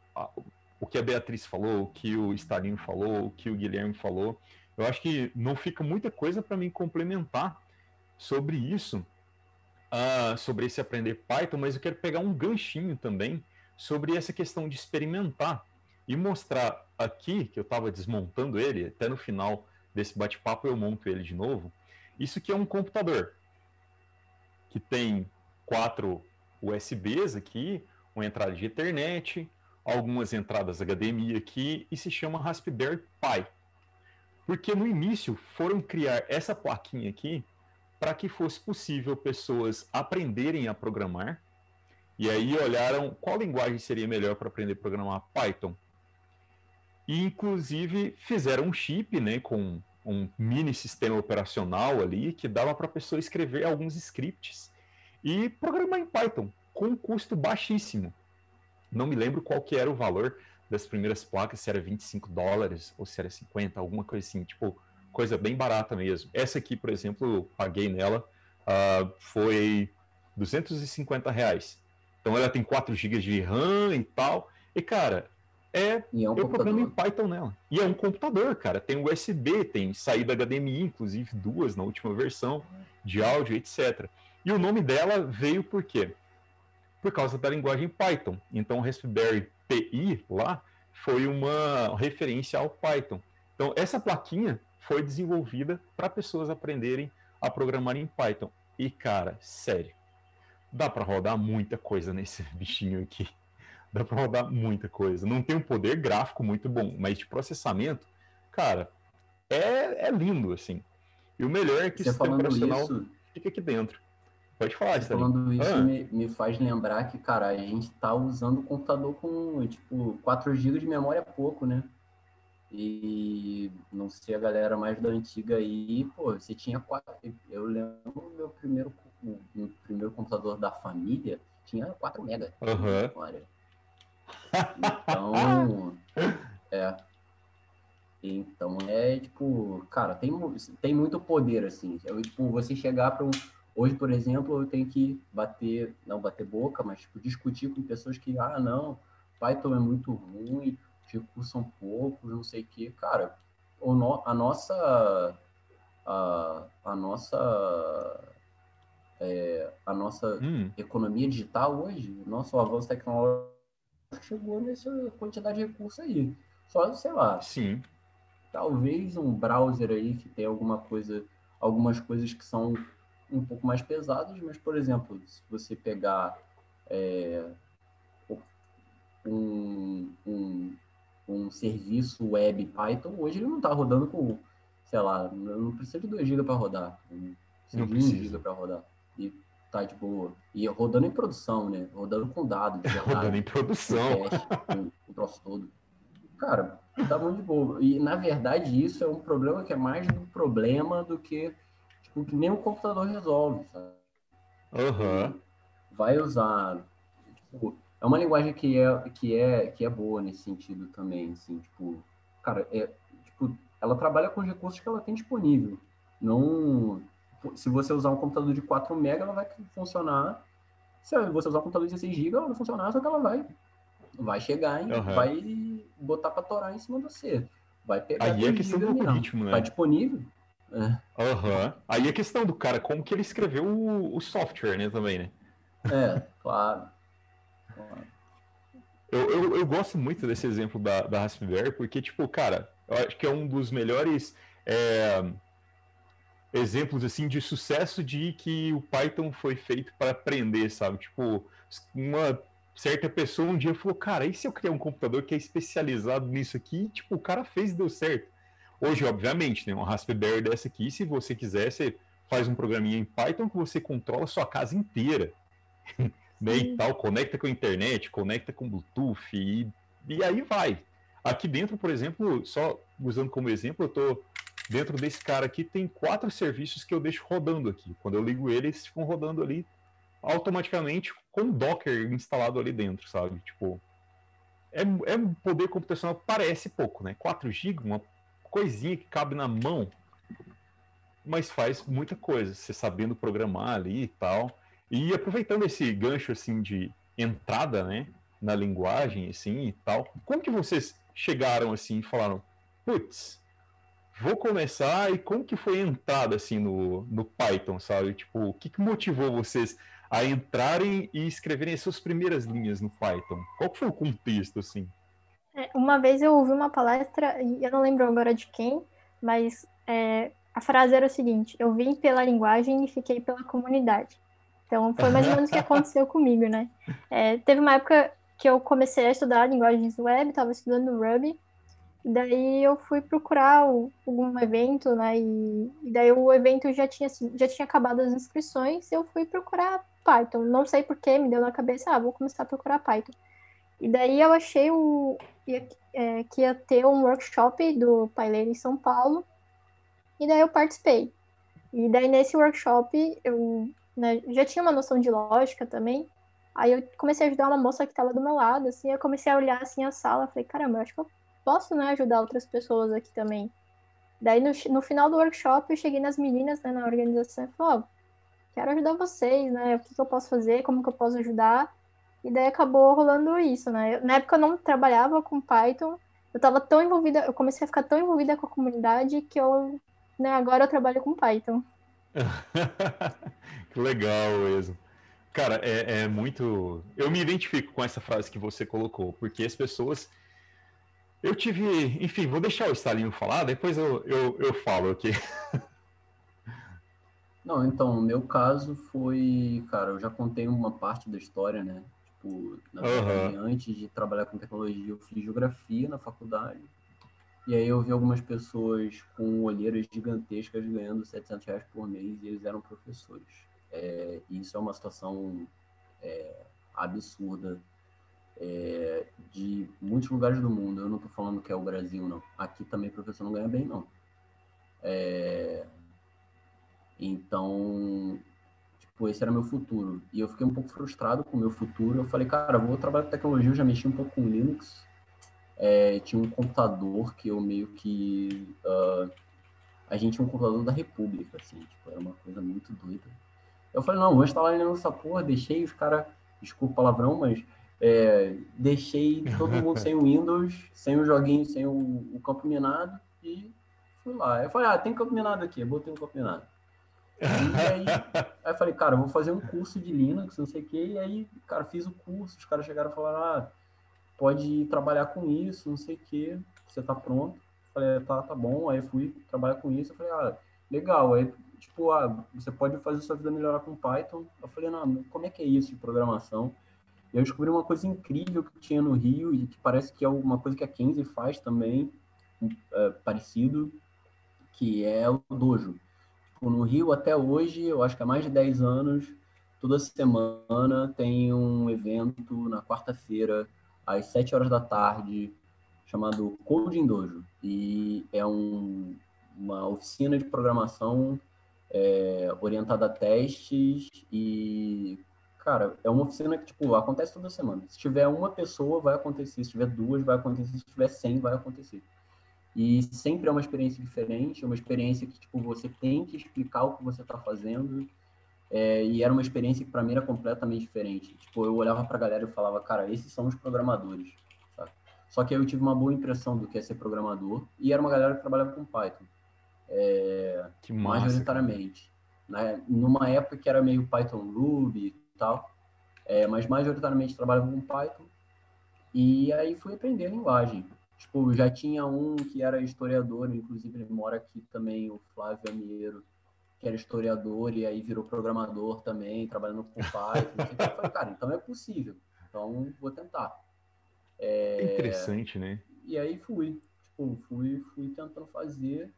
o que a Beatriz falou, o que o Stalinho falou, o que o Guilherme falou. Eu acho que não fica muita coisa para mim complementar sobre isso, uh, sobre esse aprender Python, mas eu quero pegar um ganchinho também sobre essa questão de experimentar e mostrar aqui, que eu estava desmontando ele, até no final desse bate-papo eu monto ele de novo. Isso que é um computador que tem quatro USBs aqui, uma entrada de Ethernet, algumas entradas HDMI aqui e se chama Raspberry Pi. Porque no início foram criar essa plaquinha aqui para que fosse possível pessoas aprenderem a programar. E aí olharam qual linguagem seria melhor para aprender a programar Python. E inclusive fizeram um chip, né, com um mini sistema operacional ali que dava para a pessoa escrever alguns scripts e programar em Python com um custo baixíssimo. Não me lembro qual que era o valor das primeiras placas, se era 25 dólares ou se era 50, alguma coisa assim, tipo, coisa bem barata mesmo. Essa aqui, por exemplo, eu paguei nela, uh, foi 250 reais. Então ela tem 4 GB de RAM e tal. E, cara, é, é um eu programo em Python nela. E é um computador, cara. Tem USB, tem saída HDMI, inclusive duas na última versão, de áudio, etc. E o nome dela veio por quê? por causa da linguagem Python. Então, Raspberry Pi lá foi uma referência ao Python. Então, essa plaquinha foi desenvolvida para pessoas aprenderem a programar em Python. E, cara, sério, dá para rodar muita coisa nesse bichinho aqui. Dá para rodar muita coisa. Não tem um poder gráfico muito bom, mas de processamento, cara, é, é lindo, assim. E o melhor é que Você o sistema operacional isso... fica aqui dentro. Pode falar, Você Falando isso ah. me, me, faz lembrar que, cara, a gente tá usando o computador com, tipo, 4 GB de memória é pouco, né? E não sei a galera mais da antiga aí, pô, você tinha quatro. Eu lembro meu primeiro, meu primeiro computador da família tinha 4 MB uhum. Então, é. Então é tipo, cara, tem, tem muito poder, assim. É, tipo, você chegar para um Hoje, por exemplo, eu tenho que bater, não bater boca, mas tipo, discutir com pessoas que, ah, não, Python é muito ruim, recursos são poucos, não sei o quê. Cara, o no, a nossa. A, a nossa. É, a nossa hum. economia digital hoje, nosso avanço tecnológico chegou nessa quantidade de recursos aí. Só, sei lá. Sim. Talvez um browser aí que tem alguma coisa, algumas coisas que são um pouco mais pesados, mas, por exemplo, se você pegar é, um, um, um, serviço web Python, hoje ele não está rodando com, sei lá, não precisa de 2 GB para rodar, não precisa de 1 GB para rodar. E tá de boa. E rodando em produção, né? Rodando com dados. rodando em produção. Com o troço todo. Cara, tá muito de boa. E, na verdade, isso é um problema que é mais um problema do que o que nem o computador resolve, sabe? Uhum. Vai usar. Tipo, é uma linguagem que é, que, é, que é boa nesse sentido também, assim, tipo, cara, é, tipo, ela trabalha com os recursos que ela tem disponível. Não, se você usar um computador de 4 MB, ela vai funcionar. Se você usar um computador de 16 GB, ela vai funcionar, só que ela vai, vai chegar e uhum. vai botar para torar em cima de você. Vai pegar. Aí é questão do algoritmo, né? Tá disponível. É. Uhum. Aí a questão do cara, como que ele escreveu o, o software, né, também, né? É, claro. Eu, eu, eu, gosto muito desse exemplo da, da Raspberry, porque, tipo, cara, eu acho que é um dos melhores é, exemplos, assim, de sucesso de que o Python foi feito para aprender, sabe? Tipo, uma certa pessoa um dia falou, cara, e se eu criar um computador que é especializado nisso aqui? Tipo, o cara fez e deu certo. Hoje, obviamente, né, uma Raspberry dessa aqui, se você quiser, você faz um programinha em Python que você controla a sua casa inteira. né, e tal, conecta com a internet, conecta com Bluetooth e, e aí vai. Aqui dentro, por exemplo, só usando como exemplo, eu estou dentro desse cara aqui, tem quatro serviços que eu deixo rodando aqui. Quando eu ligo eles, ficam rodando ali automaticamente com Docker instalado ali dentro, sabe? Tipo, é, é um poder computacional parece pouco, né? 4 GB, uma coisinha que cabe na mão, mas faz muita coisa, você sabendo programar ali e tal. E aproveitando esse gancho assim de entrada, né, na linguagem assim e tal, como que vocês chegaram assim e falaram, putz, vou começar e como que foi a entrada assim no, no Python, sabe? Tipo, o que, que motivou vocês a entrarem e escreverem as suas primeiras linhas no Python? Qual foi o contexto assim? É, uma vez eu ouvi uma palestra, e eu não lembro agora de quem, mas é, a frase era o seguinte: eu vim pela linguagem e fiquei pela comunidade. Então, foi mais ou menos o que aconteceu comigo, né? É, teve uma época que eu comecei a estudar linguagens web, estava estudando Ruby, e daí eu fui procurar algum evento, né? E, e, daí o evento já tinha, já tinha acabado as inscrições, e eu fui procurar Python. Não sei porquê, me deu na cabeça, ah, vou começar a procurar Python. E daí eu achei o, é, que ia ter um workshop do Paileiro em São Paulo, e daí eu participei. E daí nesse workshop eu né? Já tinha uma noção de lógica também. Aí eu comecei a ajudar uma moça que estava do meu lado, assim, eu comecei a olhar assim a sala, falei, caramba, acho que eu posso, né, ajudar outras pessoas aqui também. Daí no, no final do workshop eu cheguei nas meninas, né, na organização e falei, ó, oh, quero ajudar vocês, né, o que, que, eu posso fazer, como que eu posso ajudar. E daí acabou rolando isso, né. Eu, na época eu não trabalhava com Python, eu estava tão envolvida, eu comecei a ficar tão envolvida com a comunidade que eu, né, agora eu trabalho com Python. que legal mesmo. Cara, é, é, muito. Eu me identifico com essa frase que você colocou, porque as pessoas. Eu tive. Enfim, vou deixar o Stalinho falar, depois eu, eu, eu falo aqui. Não, então, no meu caso foi. Cara, eu já contei uma parte da história, né? Tipo, na verdade, uhum. antes de trabalhar com tecnologia, eu fiz geografia na faculdade. E aí eu vi algumas pessoas com olheiras gigantescas ganhando 700 reais por mês e eles eram professores. É, e isso é uma situação é, absurda é, de muitos lugares do mundo. Eu não estou falando que é o Brasil, não. Aqui também professor não ganha bem, não. É, então, tipo, esse era meu futuro. E eu fiquei um pouco frustrado com o meu futuro. Eu falei, cara, vou trabalhar com tecnologia, eu já mexi um pouco com Linux é, tinha um computador que eu meio que. Uh, a gente tinha um computador da República, assim, tipo, era uma coisa muito doida. Eu falei, não, vou instalar ele nessa porra, deixei os caras, desculpa o palavrão, mas é, deixei todo mundo sem o Windows, sem o joguinho, sem o, o, campo minado e fui lá. Eu falei, ah, tem campo minado aqui, eu botei um campo minado. E aí, aí eu falei, cara, eu vou fazer um curso de Linux, não sei o quê, e aí, cara, fiz o curso, os caras chegaram e falaram, ah, pode trabalhar com isso, não sei o que, você tá pronto. Falei, tá, tá bom. Aí fui trabalhar com isso. Eu falei, ah, legal. Aí, tipo, ah, você pode fazer sua vida melhorar com Python. Eu falei, não, como é que é isso de programação? E eu descobri uma coisa incrível que tinha no Rio e que parece que é uma coisa que a Kenzie faz também, é, parecido, que é o Dojo. Tipo, no Rio, até hoje, eu acho que há mais de 10 anos, toda semana tem um evento na quarta-feira às 7 horas da tarde, chamado Coding Dojo. E é um, uma oficina de programação é, orientada a testes e, cara, é uma oficina que, tipo, acontece toda semana. Se tiver uma pessoa, vai acontecer. Se tiver duas, vai acontecer. Se tiver 100, vai acontecer. E sempre é uma experiência diferente, é uma experiência que tipo você tem que explicar o que você está fazendo. É, e era uma experiência que para mim era completamente diferente. Tipo, eu olhava para a galera e falava, cara, esses são os programadores. Sabe? Só que aí eu tive uma boa impressão do que é ser programador e era uma galera que trabalhava com Python. É, que massa, majoritariamente. Né? Numa época que era meio Python Ruby e tal, é, mas majoritariamente trabalhava com Python. E aí fui aprender a linguagem. Tipo, já tinha um que era historiador, inclusive ele mora aqui também, o Flávio Amieiro, que era historiador e aí virou programador também, trabalhando com Python. eu falei, cara, então é possível. Então vou tentar. É... Interessante, né? E aí fui. Tipo, fui, fui tentando fazer,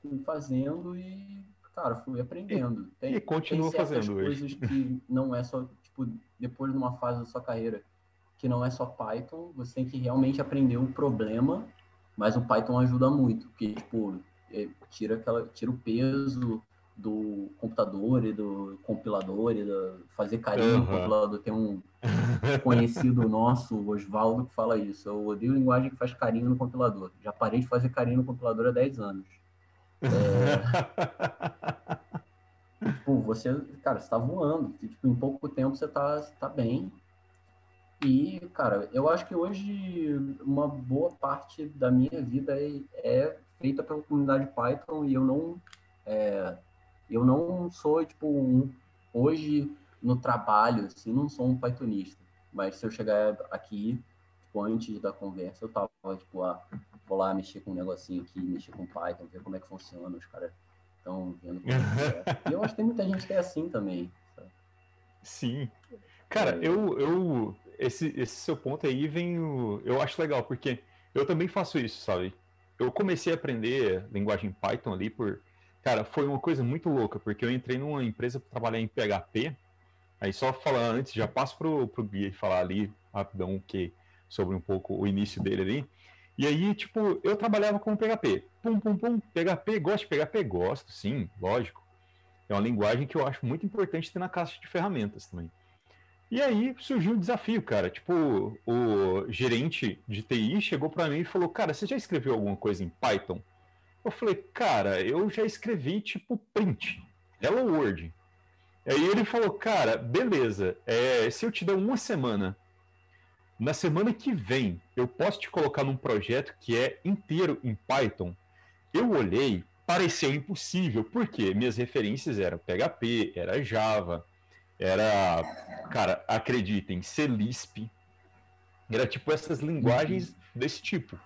fui fazendo e, cara, fui aprendendo. Tem, e continua tem fazendo coisas hoje. que não é só, tipo, depois de uma fase da sua carreira que não é só Python, você tem que realmente aprender o problema, mas o Python ajuda muito, porque tipo, é, tira aquela tira o peso do computador e do compilador e do fazer carinho uhum. no compilador. Tem um conhecido nosso, Oswaldo, que fala isso. Eu odeio linguagem que faz carinho no compilador. Já parei de fazer carinho no compilador há 10 anos. É... tipo, você, cara, você tá voando. Tipo, em pouco tempo você tá, tá bem. E, cara, eu acho que hoje uma boa parte da minha vida é, é feita pela comunidade Python e eu não é, eu não sou tipo um hoje no trabalho assim não sou um pythonista mas se eu chegar aqui tipo, antes da conversa eu tava tipo ah, vou lá mexer com um negocinho aqui mexer com Python ver como é que funciona os caras estão vendo como é. e eu acho que tem muita gente que é assim também sabe? sim cara é... eu eu esse, esse seu ponto aí vem. O, eu acho legal, porque eu também faço isso, sabe? Eu comecei a aprender linguagem Python ali por. Cara, foi uma coisa muito louca, porque eu entrei numa empresa para trabalhar em PHP. Aí só falar antes, já passo pro, pro Gui falar ali rapidão que, sobre um pouco o início dele ali. E aí, tipo, eu trabalhava com PHP. Pum, pum, pum, PHP, gosto de PHP? Gosto, sim, lógico. É uma linguagem que eu acho muito importante ter na caixa de ferramentas também. E aí surgiu um desafio, cara. Tipo, o gerente de TI chegou para mim e falou: Cara, você já escreveu alguma coisa em Python? Eu falei: Cara, eu já escrevi tipo print, Hello World. Aí ele falou: Cara, beleza, é, se eu te der uma semana, na semana que vem eu posso te colocar num projeto que é inteiro em Python. Eu olhei, pareceu impossível, porque minhas referências eram PHP, era Java era, cara, acreditem, Celisp. Era tipo essas linguagens desse tipo.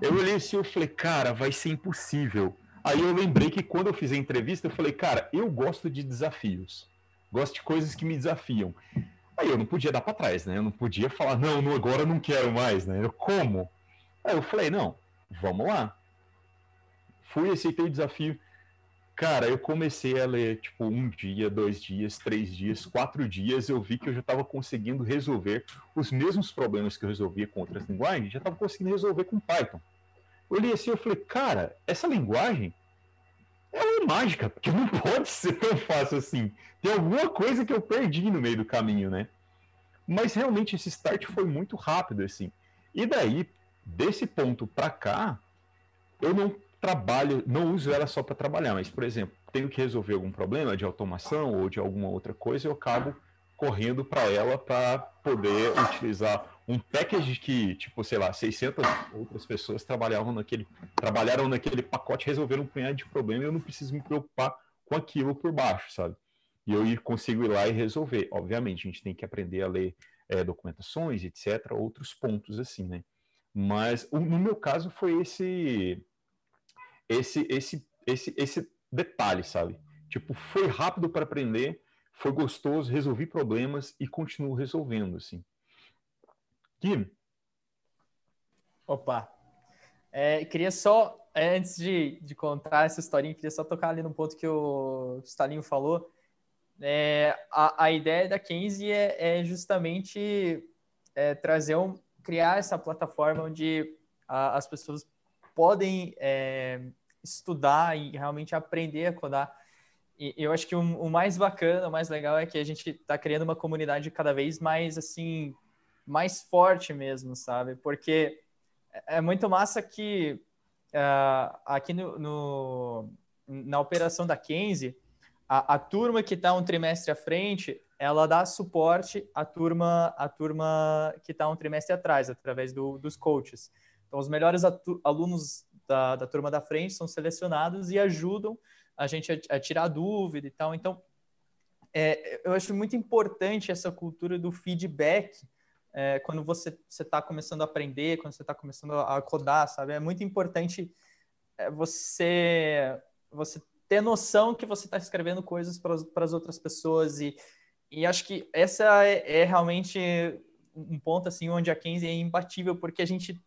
Eu olhei assim e falei, cara, vai ser impossível. Aí eu lembrei que quando eu fiz a entrevista, eu falei, cara, eu gosto de desafios. Gosto de coisas que me desafiam. Aí eu não podia dar para trás, né? Eu não podia falar, não, agora eu não quero mais, né? Eu, como? Aí eu falei, não, vamos lá. Fui, aceitei o desafio. Cara, eu comecei a ler, tipo, um dia, dois dias, três dias, quatro dias, eu vi que eu já estava conseguindo resolver os mesmos problemas que eu resolvia com outras linguagens, já estava conseguindo resolver com Python. Eu li assim, eu falei, cara, essa linguagem é uma mágica, porque não pode ser tão fácil assim. Tem alguma coisa que eu perdi no meio do caminho, né? Mas realmente esse start foi muito rápido, assim. E daí, desse ponto para cá, eu não trabalho, não uso ela só para trabalhar, mas, por exemplo, tenho que resolver algum problema de automação ou de alguma outra coisa, eu acabo correndo para ela para poder utilizar um package que, tipo, sei lá, 600 outras pessoas trabalhavam naquele, trabalharam naquele pacote, resolveram um punhado de problema e eu não preciso me preocupar com aquilo por baixo, sabe? E eu consigo ir lá e resolver. Obviamente, a gente tem que aprender a ler é, documentações, etc., outros pontos assim, né? Mas no meu caso foi esse esse, esse, esse, esse detalhe, sabe? Tipo, foi rápido para aprender, foi gostoso, resolvi problemas e continuo resolvendo, assim. Kim? Opa! É, queria só, é, antes de, de contar essa historinha, queria só tocar ali no ponto que o Stalinho falou. É, a, a ideia da Kenzie é, é justamente é, trazer um, criar essa plataforma onde a, as pessoas podem é, estudar e realmente aprender a codar. E eu acho que o, o, mais bacana, o mais legal é que a gente está criando uma comunidade cada vez mais assim, mais forte mesmo, sabe? Porque é, é muito massa que uh, aqui no, no, na operação da Kenzie, a, a turma que está um trimestre à frente, ela dá suporte à turma, à turma que está um trimestre atrás, através do, dos coaches. Então, os melhores alunos da, da turma da frente são selecionados e ajudam a gente a, a tirar dúvida e tal. Então, é, eu acho muito importante essa cultura do feedback é, quando você está começando a aprender, quando você está começando a codar, sabe? É muito importante é, você, você ter noção que você está escrevendo coisas para as outras pessoas e, e acho que essa é, é, realmente um ponto assim onde a Kenzie é imbatível porque a gente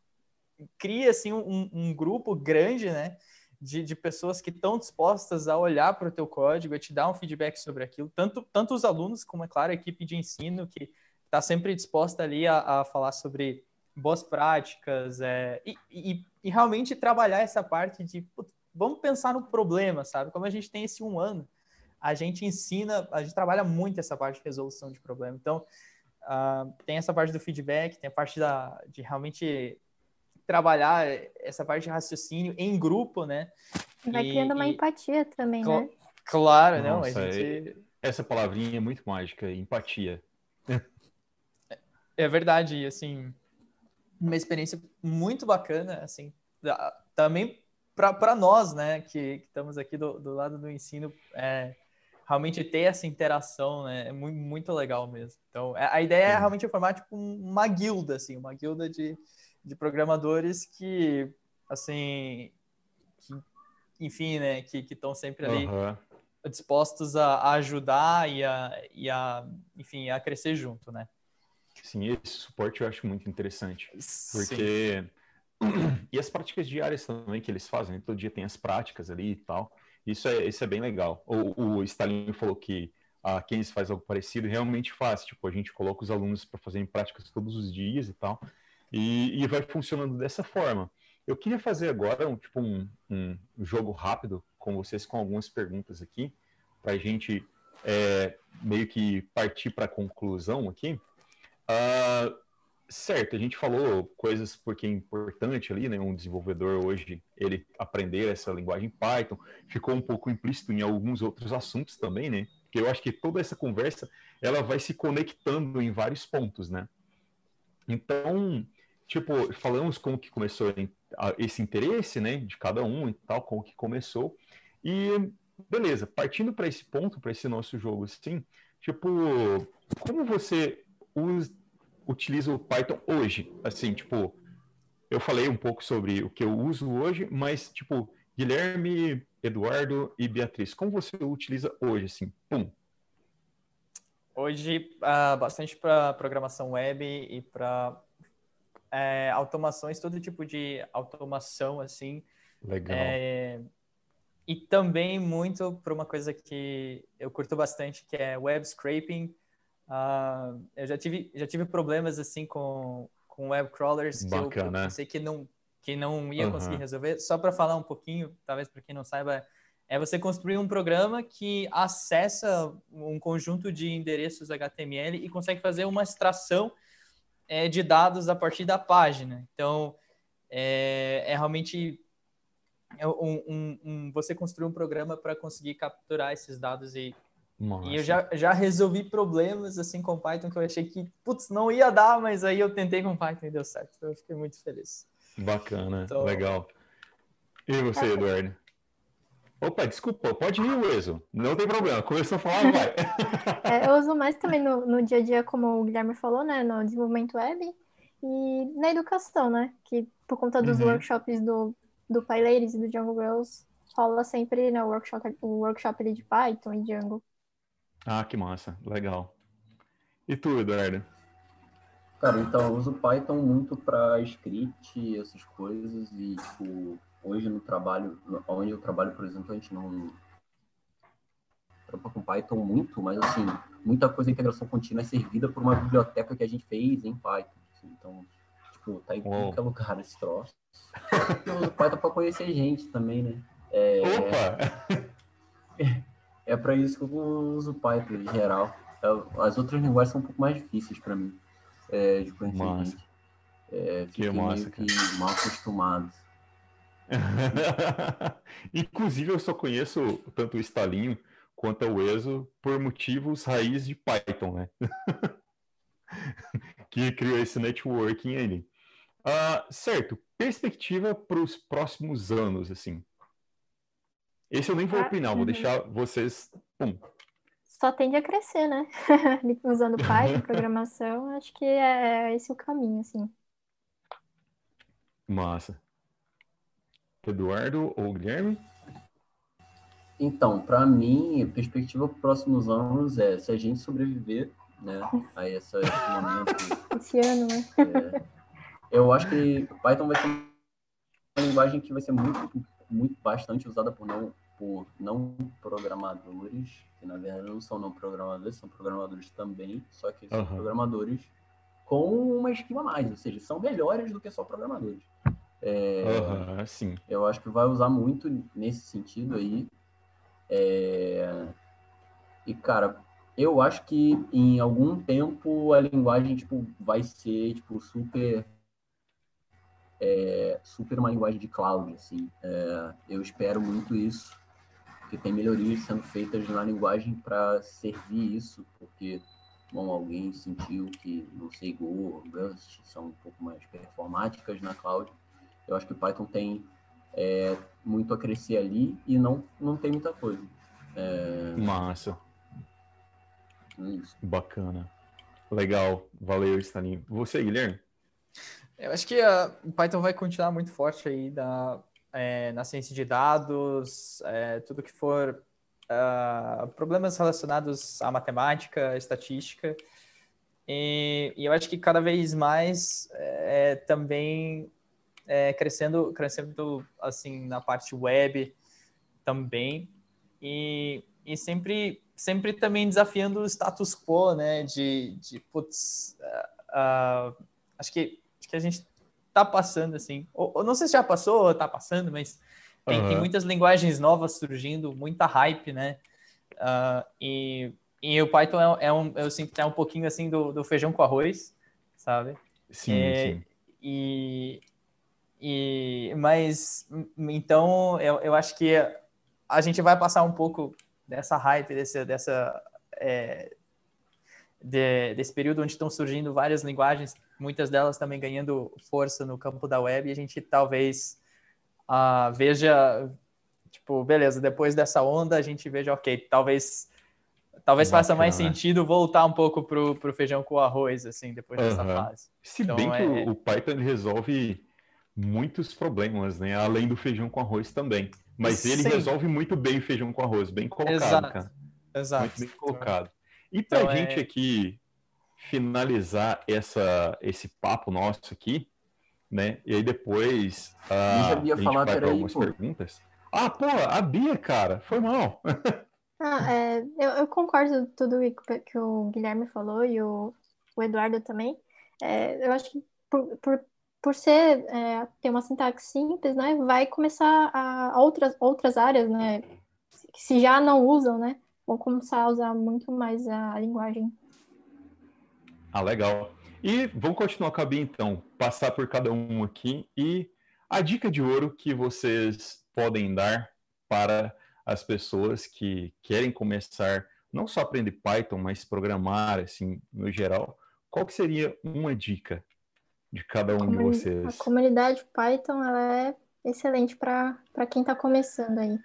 cria assim um, um grupo grande, né? De, de pessoas que estão dispostas a olhar para o teu código e te dar um feedback sobre aquilo, tanto, tanto os alunos como, é claro, a equipe de ensino que está sempre disposta ali a, a, falar sobre boas práticas é, e, e, e, realmente trabalhar essa parte de putz, vamos pensar no problema, sabe? Como a gente tem esse um ano, a gente ensina, a gente trabalha muito essa parte de resolução de problema. Então, uh, tem essa parte do feedback, tem a parte da, de realmente trabalhar essa parte de raciocínio em grupo, né? Vai e, criando uma e... empatia também, cl né? Claro, Nossa, não, a gente... Essa palavrinha é muito mágica, empatia. É verdade, assim, uma experiência muito bacana, assim, também para nós, né, que, que, estamos aqui do, do lado do ensino, é, realmente ter essa interação, né, é muito, muito legal mesmo. Então, a, a ideia é realmente formar, tipo, uma guilda, assim, uma guilda de, de programadores que, assim, que, enfim, né, que estão sempre ali uhum. dispostos a, a, ajudar e a, e a, enfim, a crescer junto, né. Sim, esse suporte eu acho muito interessante, porque e as práticas diárias também que eles fazem, né? todo dia tem as práticas ali e tal. Isso é, isso é bem legal. O, o Stalin falou que a Keynes faz algo parecido, realmente faz. Tipo, a gente coloca os alunos para fazerem práticas todos os dias e tal, e, e vai funcionando dessa forma. Eu queria fazer agora um tipo um, um jogo rápido com vocês com algumas perguntas aqui para a gente é, meio que partir para a conclusão aqui. Uh, certo, a gente falou coisas porque é importante ali, né? Um desenvolvedor hoje ele aprender essa linguagem Python ficou um pouco implícito em alguns outros assuntos também, né? Porque eu acho que toda essa conversa ela vai se conectando em vários pontos, né? Então, tipo, falamos como que começou esse interesse, né, de cada um e tal, como que começou. E beleza, partindo para esse ponto, para esse nosso jogo, assim, tipo, como você us, utiliza o Python hoje? Assim, tipo, eu falei um pouco sobre o que eu uso hoje, mas, tipo, Guilherme, Eduardo e Beatriz, como você utiliza hoje, assim? Pum. Hoje, uh, bastante para programação web e para é, automações, todo tipo de automação, assim. Legal. É, e também muito para uma coisa que eu curto bastante, que é web scraping, Uh, eu já tive, já tive problemas assim com, com web crawlers que eu, eu, pensei que não, que não ia uhum. conseguir resolver. Só para falar um pouquinho, talvez para quem não saiba, é você construir um programa que acessa um conjunto de endereços HTML e consegue fazer uma extração é, de dados a partir da página. Então, é, é realmente é um, um, um, você construir um programa para conseguir capturar esses dados e nossa. E eu já, já resolvi problemas assim com Python que eu achei que, putz, não ia dar, mas aí eu tentei com Python e deu certo. Então eu fiquei muito feliz. Bacana, então... legal. E você, Eduardo? Opa, desculpa, pode ir, Weso. Não tem problema. Começou a falar, vai. É, eu uso mais também no, no dia a dia, como o Guilherme falou, né? No desenvolvimento web e na educação, né? Que por conta dos uhum. workshops do, do PyLadies e do Django Girls, rola sempre né, o workshop, o workshop de Python e Django. Ah, que massa, legal. E tu, Eduardo? Cara, então eu uso Python muito para script, essas coisas, e tipo, hoje no trabalho, onde eu trabalho, por exemplo, a gente não trampa com Python muito, mas assim, muita coisa da integração contínua é servida por uma biblioteca que a gente fez em Python. Assim, então, tipo, tá em qualquer lugar esse troço. Eu uso Python para conhecer gente também, né? É... Opa! É para isso que eu uso Python em geral. É, as outras linguagens são um pouco mais difíceis para mim é, de conhecer. Massa. É, que massa, que mal acostumados. Inclusive, eu só conheço tanto o Stalinho quanto o ESO por motivos raiz de Python, né? que criou esse networking ali. Uh, certo, perspectiva para os próximos anos, assim. Esse eu nem vou ah, opinar, vou uhum. deixar vocês. Pum. Só tende a crescer, né? Usando Python, programação, acho que é, é esse o caminho, assim. Massa. Eduardo ou Guilherme? Então, para mim, a perspectiva para os próximos anos é se a gente sobreviver né, a essa, esse momento. Esse ano, né? É, eu acho que Python vai ser uma linguagem que vai ser muito, muito bastante usada por não, por não programadores, que na verdade não são não programadores, são programadores também, só que são uhum. programadores com uma esquema mais, ou seja, são melhores do que só programadores. É, uhum, sim. Eu acho que vai usar muito nesse sentido aí. É, e, cara, eu acho que em algum tempo a linguagem tipo, vai ser tipo, super. É, super uma linguagem de cloud. Assim. É, eu espero muito isso, porque tem melhorias sendo feitas na linguagem para servir isso, porque bom, alguém sentiu que, não sei, Go, Rust são um pouco mais performáticas na cloud eu acho que o Python tem é, muito a crescer ali e não, não tem muita coisa. É... Massa. É isso. Bacana. Legal. Valeu, Stalinho. Você, Guilherme? Eu acho que uh, o Python vai continuar muito forte aí na, é, na ciência de dados, é, tudo que for uh, problemas relacionados à matemática, estatística. E, e, eu acho que cada vez mais é, também é, crescendo, crescendo assim na parte web também e, e sempre, sempre também desafiando o status quo, né? De, de putz, uh, uh, acho que acho que a gente tá passando assim, ou, ou não sei se já passou ou tá passando, mas tem, uhum. tem muitas linguagens novas surgindo, muita hype, né? Uh, e, e o Python é, é, um, eu sinto que é um pouquinho assim do, do feijão com arroz, sabe? Sim, é, sim. E, e, mas, então, eu, eu acho que a gente vai passar um pouco dessa hype, desse, dessa, é, de, desse período onde estão surgindo várias linguagens, muitas delas também ganhando força no campo da web, e a gente talvez uh, veja, tipo, beleza, depois dessa onda a gente veja, ok, talvez talvez Bacana. faça mais sentido voltar um pouco pro, pro feijão com arroz, assim, depois dessa uhum. fase. Se então, bem que é... o Python resolve muitos problemas, né? Além do feijão com arroz também. Mas ele Sim. resolve muito bem o feijão com arroz, bem colocado, Exato. cara. Exato. Muito bem colocado. E pra então, gente é... aqui finalizar essa, esse papo nosso aqui, né? E aí depois a, a gente falar, vai para algumas pô. perguntas. Ah, pô, a Bia, cara, foi mal. ah, é, eu, eu, concordo com tudo que o Guilherme falou e o, o Eduardo também. É, eu acho que por, por por ser é, ter uma sintaxe simples, né, vai começar a, outras outras áreas, né, que se já não usam, né, vão começar a usar muito mais a, a linguagem. Ah, legal. E vamos continuar com a Bia, então, passar por cada um aqui e a dica de ouro que vocês podem dar para as pessoas que querem começar não só aprender Python, mas programar assim no geral. Qual que seria uma dica de cada um de vocês? A comunidade Python ela é excelente para quem está começando aí.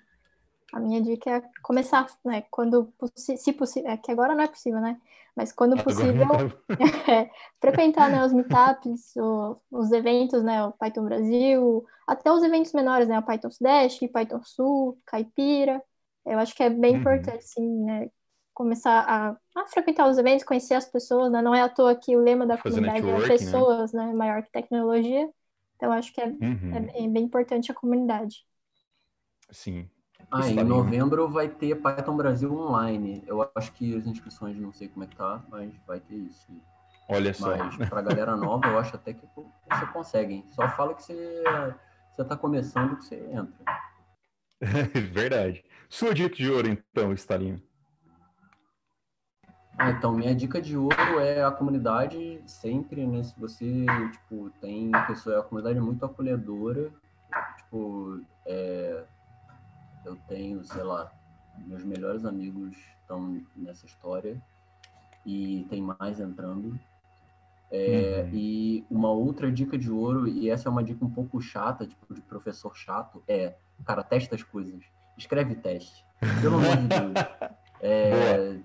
A minha dica é começar, né? Quando se possível, é que agora não é possível, né? Mas quando possível, é, frequentar né, os meetups, o, os eventos, né? O Python Brasil, até os eventos menores, né? O Python Sudeste, Python Sul, Caipira. Eu acho que é bem uhum. importante, sim, né? Começar a, a, frequentar os eventos, conhecer as pessoas, né? Não é à toa que o lema da Fazer comunidade é né? pessoas, né? né? Maior que tecnologia. Então, acho que é, uhum. é, é, bem importante a comunidade. Sim. Ah, em novembro vai ter Python Brasil online. Eu acho que as inscrições não sei como é que tá, mas vai ter isso. Olha só. Mas pra galera nova, eu acho até que você consegue. Só fala que você, você tá começando que você entra. Verdade. Sua dica de ouro, então, Stalinho. Ah, então, minha dica de ouro é a comunidade sempre, né? Se você, tipo, tem pessoa, a comunidade é muito acolhedora, tipo, tipo, é, eu tenho, sei lá, meus melhores amigos estão nessa história e tem mais entrando. É, uhum. E uma outra dica de ouro, e essa é uma dica um pouco chata, tipo de professor chato, é, cara, testa as coisas. Escreve teste. Pelo amor de Deus. É,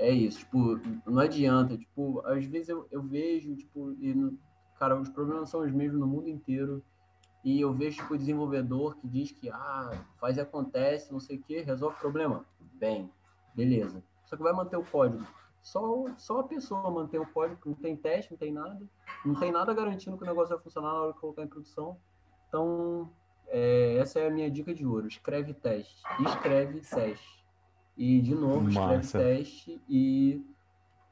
é isso, tipo, não adianta, tipo, às vezes eu, eu vejo, tipo, e, cara, os problemas são os mesmos no mundo inteiro, e eu vejo, tipo, desenvolvedor que diz que, ah, faz e acontece, não sei o que, resolve o problema. Bem, beleza. Só que vai manter o código. Só, só a pessoa manter o código, não tem teste, não tem nada, não tem nada garantindo que o negócio vai funcionar na hora que colocar em produção. Então, é, essa é a minha dica de ouro. Escreve teste. Escreve teste. E, de novo, escreve teste e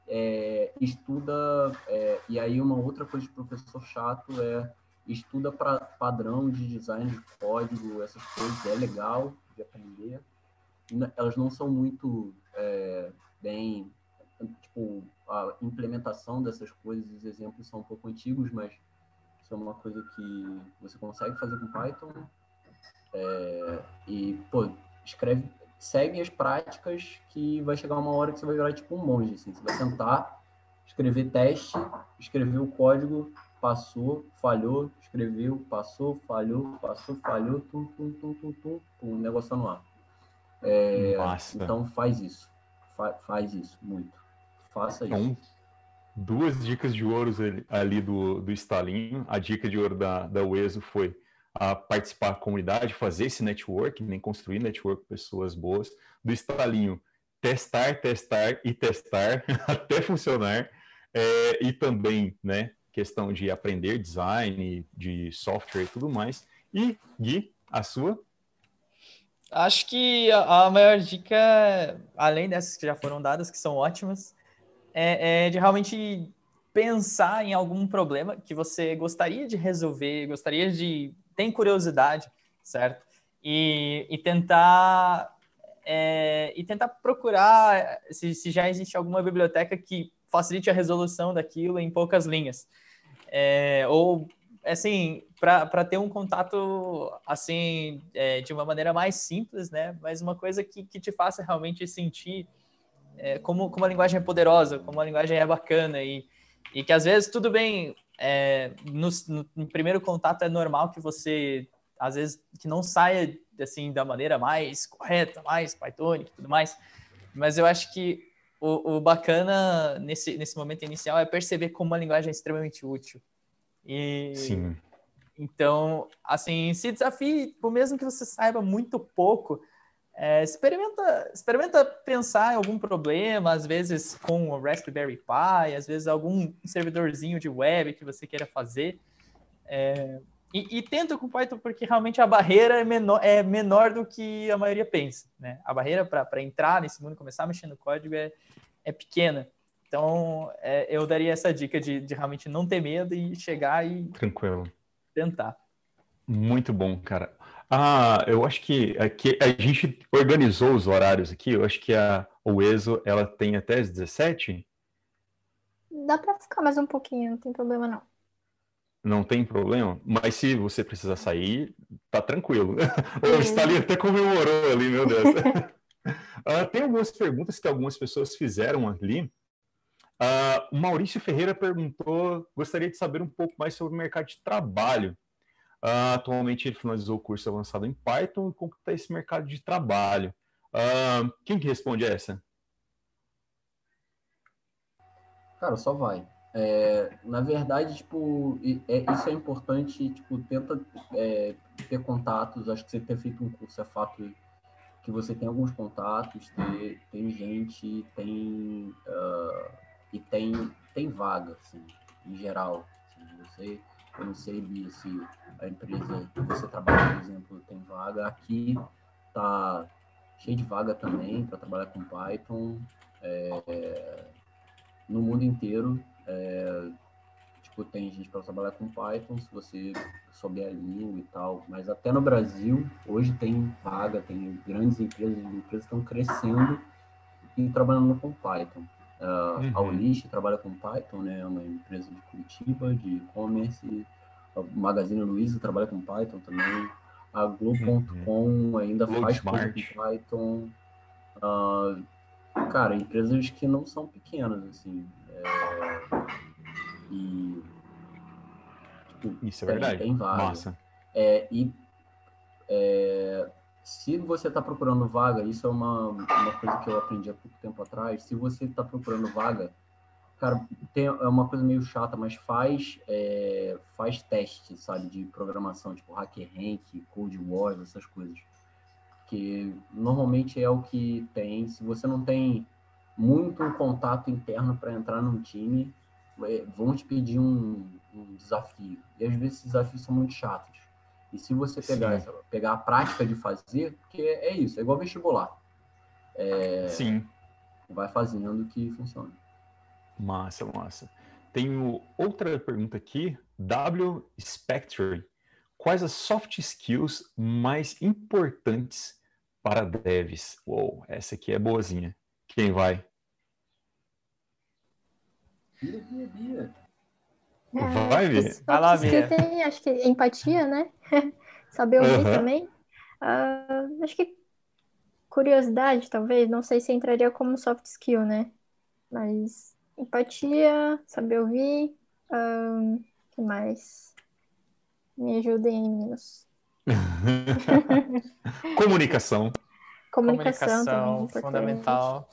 é, estuda. É, e aí, uma outra coisa de professor chato é estuda para padrão de design de código, essas coisas. É legal de aprender. Elas não são muito é, bem tipo, a implementação dessas coisas, os exemplos são um pouco antigos, mas isso é uma coisa que você consegue fazer com Python. É, e, pô, escreve, segue as práticas que vai chegar uma hora que você vai virar tipo um monge, assim. Você vai tentar escrever teste, escrever o código, passou, falhou, escreveu, passou, falhou, passou, falhou, tum, tum, tum, tum, tum, tum, negócio no ar. É, então faz isso, Fa faz isso muito. Faça então, isso. Duas dicas de ouro ali do, do Stalinho. A dica de ouro da, da UESO foi a participar da comunidade, fazer esse network, nem construir network pessoas boas. Do Stalinho, testar, testar e testar até funcionar. É, e também, né, questão de aprender design, de software e tudo mais. E, Gui, a sua? Acho que a maior dica, além dessas que já foram dadas, que são ótimas, é, é de realmente pensar em algum problema que você gostaria de resolver, gostaria de. Tem curiosidade, certo? E, e tentar. É, e tentar procurar se, se, já existe alguma biblioteca que facilite a resolução daquilo em poucas linhas. É, ou, assim, para ter um contato, assim, é, de uma maneira mais simples, né? Mas uma coisa que, que te faça realmente sentir é, como, como a linguagem é poderosa, como a linguagem é bacana e, e que às vezes tudo bem, é, no, no, primeiro contato é normal que você, às vezes, que não saia assim da maneira mais correta, mais Pythonic e tudo mais, mas eu acho que o, o, bacana nesse, nesse momento inicial é perceber como a linguagem é extremamente útil. E, Sim. Então, assim, se desafie, por mesmo que você saiba muito pouco, é, experimenta, experimenta pensar em algum problema, às vezes com o Raspberry Pi, às vezes algum servidorzinho de web que você queira fazer. É, e, e, tenta com Python porque realmente a barreira é menor, é menor do que a maioria pensa. Né? A barreira para entrar nesse mundo, começar a mexer no código é, é pequena. Então, é, eu daria essa dica de, de realmente não ter medo e chegar e Tranquilo. tentar. Muito bom, cara. Ah, eu acho que aqui a gente organizou os horários aqui. Eu acho que a o ESO ela tem até as 17. Dá para ficar mais um pouquinho, não tem problema não. Não tem problema, mas se você precisar sair, tá tranquilo. O Stalin até comemorou ali, meu Deus. uh, tem algumas perguntas que algumas pessoas fizeram ali. Uh, o Maurício Ferreira perguntou: gostaria de saber um pouco mais sobre o mercado de trabalho. Uh, atualmente ele finalizou o curso avançado em Python e está esse mercado de trabalho. Uh, quem que responde essa? Cara, só vai. É, na verdade, tipo, é, isso é importante, tipo, tenta é, ter contatos, acho que você ter feito um curso é fato que você tem alguns contatos, ter, tem gente, tem uh, e tem, tem vaga, assim, em geral. Assim, você eu não sei, Bia, se a empresa que você trabalha, por exemplo, tem vaga. Aqui tá cheio de vaga também para trabalhar com Python. É, no mundo inteiro, é, tipo, tem gente para trabalhar com Python, se você souber a língua e tal. Mas até no Brasil, hoje tem vaga, tem grandes empresas, empresas estão crescendo e trabalhando com Python. Uh, uhum. A Ulish trabalha com Python, né? É uma empresa de Curitiba, de e-commerce. O Magazine Luiza trabalha com Python também. A Globo.com uhum. ainda faz coisa com Python. Uh, cara, empresas que não são pequenas, assim. É, e, tipo, Isso é tem, verdade. Tem várias. Massa. É, e é, se você está procurando vaga, isso é uma, uma coisa que eu aprendi há pouco tempo atrás. Se você está procurando vaga, cara, tem, é uma coisa meio chata, mas faz, é, faz teste, sabe, de programação, tipo HackerRank, Code Wars, essas coisas. Que normalmente é o que tem. Se você não tem muito contato interno para entrar num time, é, vão te pedir um, um desafio. E às vezes esses desafios são muito chatos. E se você pegar, essa, pegar a prática de fazer, porque é isso, é igual vestibular. É, Sim. Vai fazendo que funciona. Massa, massa. Tenho outra pergunta aqui. W Spectre. Quais as soft skills mais importantes para devs? Uou, essa aqui é boazinha. Quem vai? Bia, Bia, Bia. É, Vai, ver. Vai lá, Bia. Tem, acho que empatia, né? Saber ouvir uhum. também. Uh, acho que curiosidade, talvez. Não sei se entraria como soft skill, né? Mas empatia, saber ouvir. O uh, que mais? Me ajudem meninos. Comunicação. Comunicação, Comunicação também, fundamental.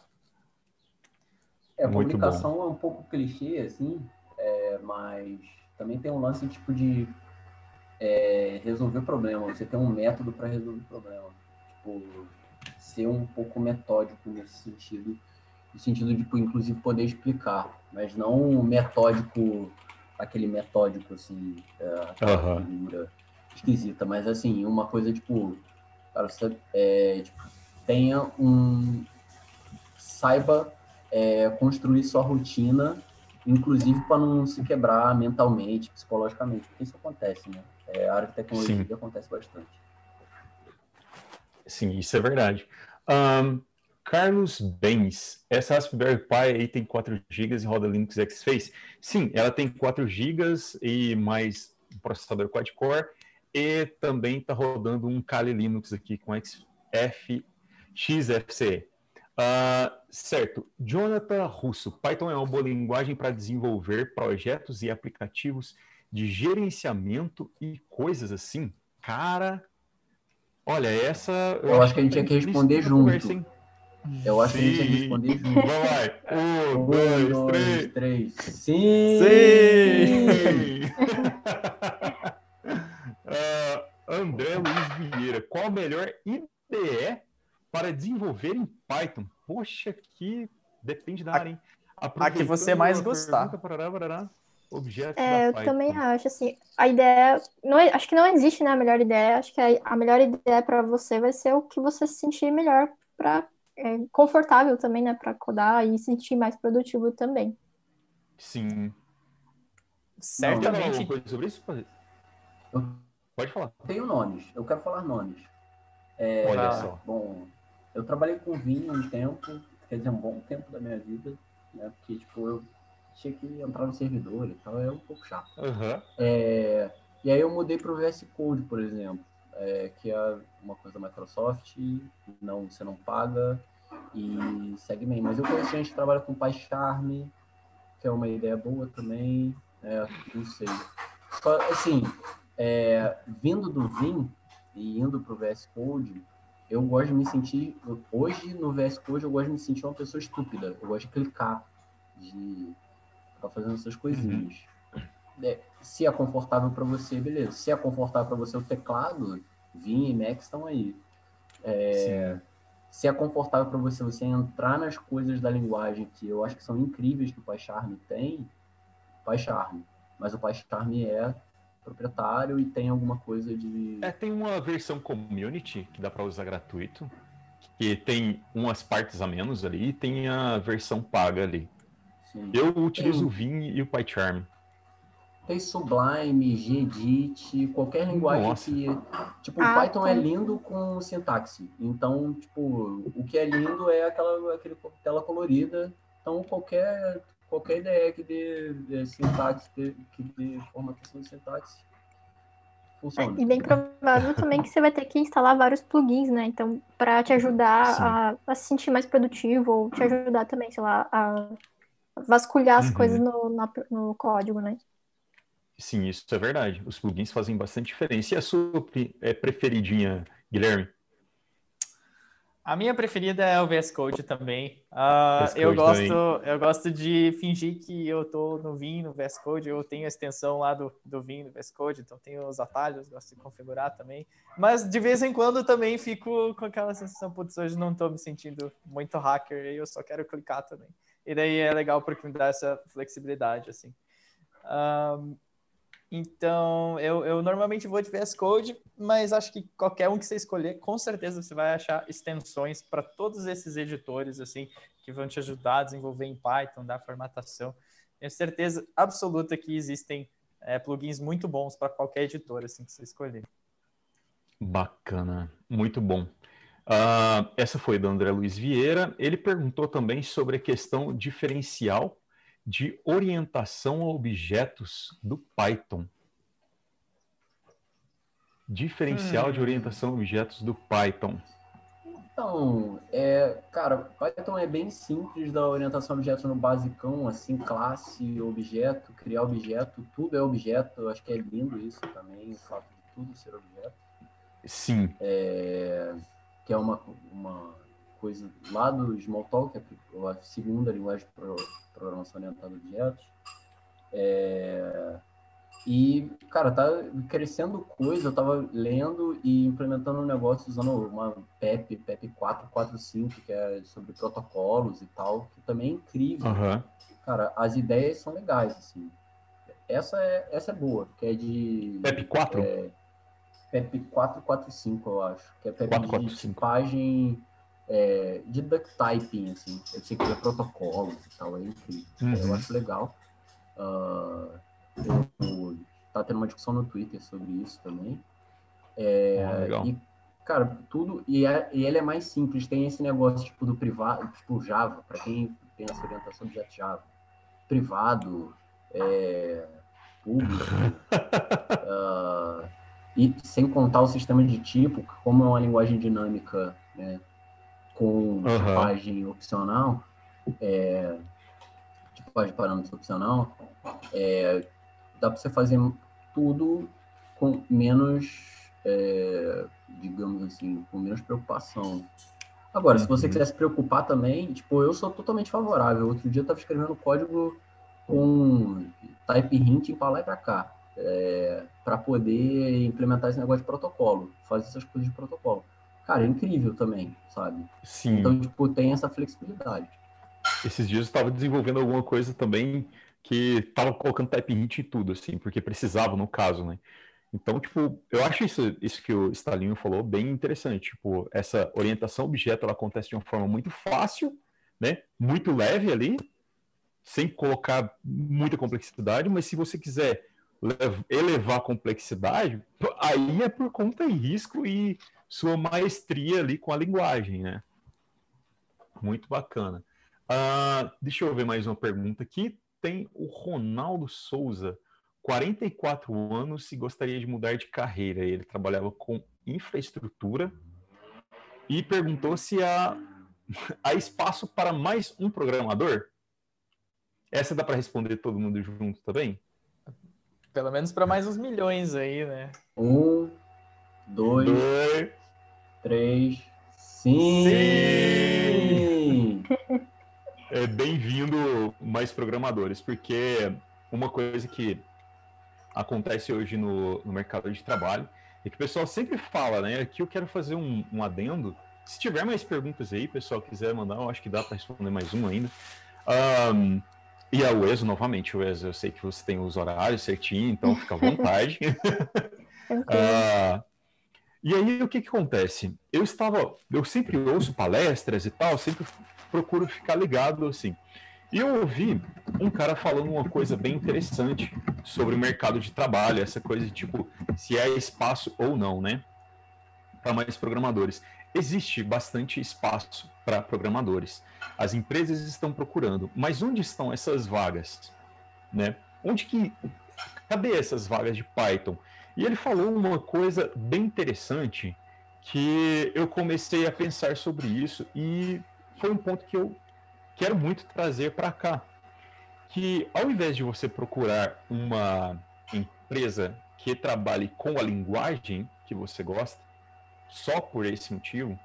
É, a comunicação é um pouco clichê, assim, é, mas também tem um lance tipo de é, resolver problema. Você tem um método para resolver problema. Tipo, ser um pouco metódico nesse sentido, no sentido de, tipo, inclusive, poder explicar, mas não metódico, aquele metódico, assim, é, figura esquisita, mas, assim, uma coisa, tipo, cara, você é, tipo, tenha um... saiba é, construir sua rotina inclusive para não se quebrar mentalmente, psicologicamente, porque isso acontece, né? É, a área de tecnologia Sim. acontece bastante. Sim, isso é verdade. Um, Carlos Bens, essa Raspberry Pi aí tem 4 GB e roda Linux X-Face? Sim, ela tem 4 GB e mais um processador quad-core e também está rodando um Kali Linux aqui com XF, XFCE. Uh, certo. Jonathan Russo. Python é uma boa linguagem para desenvolver projetos e aplicativos de gerenciamento e coisas assim. Cara, olha, essa. Eu, eu acho que a gente tinha que responder junto. Conversa, eu acho Sim. que a gente tinha que responder junto. Vamos lá. Um, um dois, dois, três. três. Sim! Sim! uh, André Luiz Vieira. Qual a melhor IDE para desenvolver em Python. Poxa, que depende da área, hein? A que você mais gostar. Parará, parará, objetos é, eu Python. também acho, assim, a ideia, não, é, acho que não existe, né, a melhor ideia, acho que a, a melhor ideia para você vai ser o que você se sentir melhor para é, confortável também, né, para codar e se sentir mais produtivo também. Sim. Certamente. Não, coisa sobre isso? Pode falar. Tenho nomes, eu quero falar nomes. É, Olha só. Bom, eu trabalhei com vinho um tempo, quer dizer, um bom tempo da minha vida, né? Porque, tipo, eu tinha que entrar no servidor e tal, é um pouco chato. Uhum. É, e aí eu mudei para o VS Code, por exemplo, é, que é uma coisa da Microsoft, não, você não paga e segue bem. Mas eu conheço gente que trabalha com PyCharm, que é uma ideia boa também, é, não sei. Assim, é, vindo do Vim e indo para o VS Code, eu gosto de me sentir. Hoje, no VS Code, eu gosto de me sentir uma pessoa estúpida. Eu gosto de clicar, de ficar fazendo essas coisinhas. Uhum. É, se é confortável para você, beleza. Se é confortável para você o teclado, Vim e Mac estão aí. É, se é confortável para você você entrar nas coisas da linguagem que eu acho que são incríveis que o PyCharm tem, PyCharm. Mas o PyCharm é proprietário e tem alguma coisa de. É, tem uma versão community que dá para usar gratuito, que tem umas partes a menos ali, e tem a versão paga ali. Sim. Eu utilizo tem... o Vim e o PyCharm. Tem Sublime, Gedit, qualquer linguagem Nossa. que. Tipo, ah, o Python tá. é lindo com sintaxe. Então, tipo, o que é lindo é aquela aquele tela colorida. Então, qualquer qualquer ideia que dê, dê sintaxe, que dê formatação de sintaxe, funciona. É, e bem provável também que você vai ter que instalar vários plugins, né? Então, para te ajudar a, a, se sentir mais produtivo ou te ajudar também, sei lá, a vasculhar as uhum. coisas no, no, no código, né? Sim, isso é verdade. Os plugins fazem bastante diferença. E a sua é, preferidinha, Guilherme? A minha preferida é o VS Code também. Uh, eu, gosto, também. eu gosto de fingir que eu estou no Vim, no VS Code. Eu tenho a extensão lá do, do Vim, no VS Code, então tenho os atalhos, gosto de configurar também. Mas de vez em quando também fico com aquela sensação, putz, hoje não estou me sentindo muito hacker e eu só quero clicar também. E daí é legal porque me dá essa flexibilidade, assim. Um, então, eu, eu normalmente vou de VS Code, mas acho que qualquer um que você escolher, com certeza você vai achar extensões para todos esses editores, assim, que vão te ajudar a desenvolver em Python, dar formatação. Tenho certeza absoluta que existem é, plugins muito bons para qualquer editor, assim, que você escolher. Bacana, muito bom. Uh, essa foi do André Luiz Vieira. Ele perguntou também sobre a questão diferencial de orientação a objetos do Python. Diferencial hum. de orientação a objetos do Python. Então, é, cara, Python é bem simples da orientação a objetos no basicão, assim, classe, objeto, criar objeto, tudo é objeto. Eu acho que é lindo isso também, o fato de tudo ser objeto. Sim. É, que é uma, uma coisa lá do Smalltalk, é a segunda linguagem de programação orientada a objetos. É, e, cara, tá crescendo coisa, eu tava lendo e implementando um negócio usando uma PEP, PEP 445, que é sobre protocolos e tal, que também é incrível. Uhum. Cara, as ideias são legais, assim. Essa é, essa é boa, que é de... PEP 4? É, PEP 445, eu acho. Que é PEP 445. de tipagem é, de duck typing, assim. Eu sei que é protocolo e tal, é incrível. Uhum. Eu acho legal. Uh, eu, tá tendo uma discussão no Twitter sobre isso também. É, ah, e, cara, tudo. E, é, e ele é mais simples, tem esse negócio tipo do privado, tipo Java, para quem tem essa orientação de Java. Privado, é, público. uh, e sem contar o sistema de tipo, como é uma linguagem dinâmica, né? Com uhum. tipagem opcional, é, tipagem de parâmetros opcional, é, dá para você fazer tudo com menos, é, digamos assim, com menos preocupação. Agora, se você uhum. quiser se preocupar também, tipo, eu sou totalmente favorável. Outro dia eu estava escrevendo código com type hint para lá e para cá, é, para poder implementar esse negócio de protocolo, fazer essas coisas de protocolo cara, é incrível também, sabe? Sim. Então, tipo, tem essa flexibilidade. Esses dias eu estava desenvolvendo alguma coisa também que estava colocando type hint em tudo, assim, porque precisava no caso, né? Então, tipo, eu acho isso, isso que o Stalinho falou bem interessante. Tipo, essa orientação objeto ela acontece de uma forma muito fácil, né? Muito leve ali, sem colocar muita complexidade, mas se você quiser elevar a complexidade, aí é por conta e risco e sua maestria ali com a linguagem, né? Muito bacana. Uh, deixa eu ver mais uma pergunta aqui. Tem o Ronaldo Souza, 44 anos e gostaria de mudar de carreira. Ele trabalhava com infraestrutura e perguntou se há, há espaço para mais um programador. Essa dá para responder todo mundo junto também? Pelo menos para mais uns milhões aí, né? Um, dois, dois três. Sim! Sim! É bem-vindo mais programadores, porque uma coisa que acontece hoje no, no mercado de trabalho é que o pessoal sempre fala, né? Aqui eu quero fazer um, um adendo. Se tiver mais perguntas aí, pessoal quiser mandar, eu acho que dá para responder mais um ainda. Um, e a Ueso, novamente, Ueso, eu sei que você tem os horários certinho, então fica à vontade. uh, e aí o que, que acontece? Eu estava, eu sempre ouço palestras e tal, sempre procuro ficar ligado assim. E eu ouvi um cara falando uma coisa bem interessante sobre o mercado de trabalho, essa coisa de tipo, se é espaço ou não, né? Para mais programadores. Existe bastante espaço para programadores. As empresas estão procurando, mas onde estão essas vagas? Né? Onde que. Cadê essas vagas de Python? E ele falou uma coisa bem interessante que eu comecei a pensar sobre isso e foi um ponto que eu quero muito trazer para cá. Que ao invés de você procurar uma empresa que trabalhe com a linguagem que você gosta, só por esse motivo,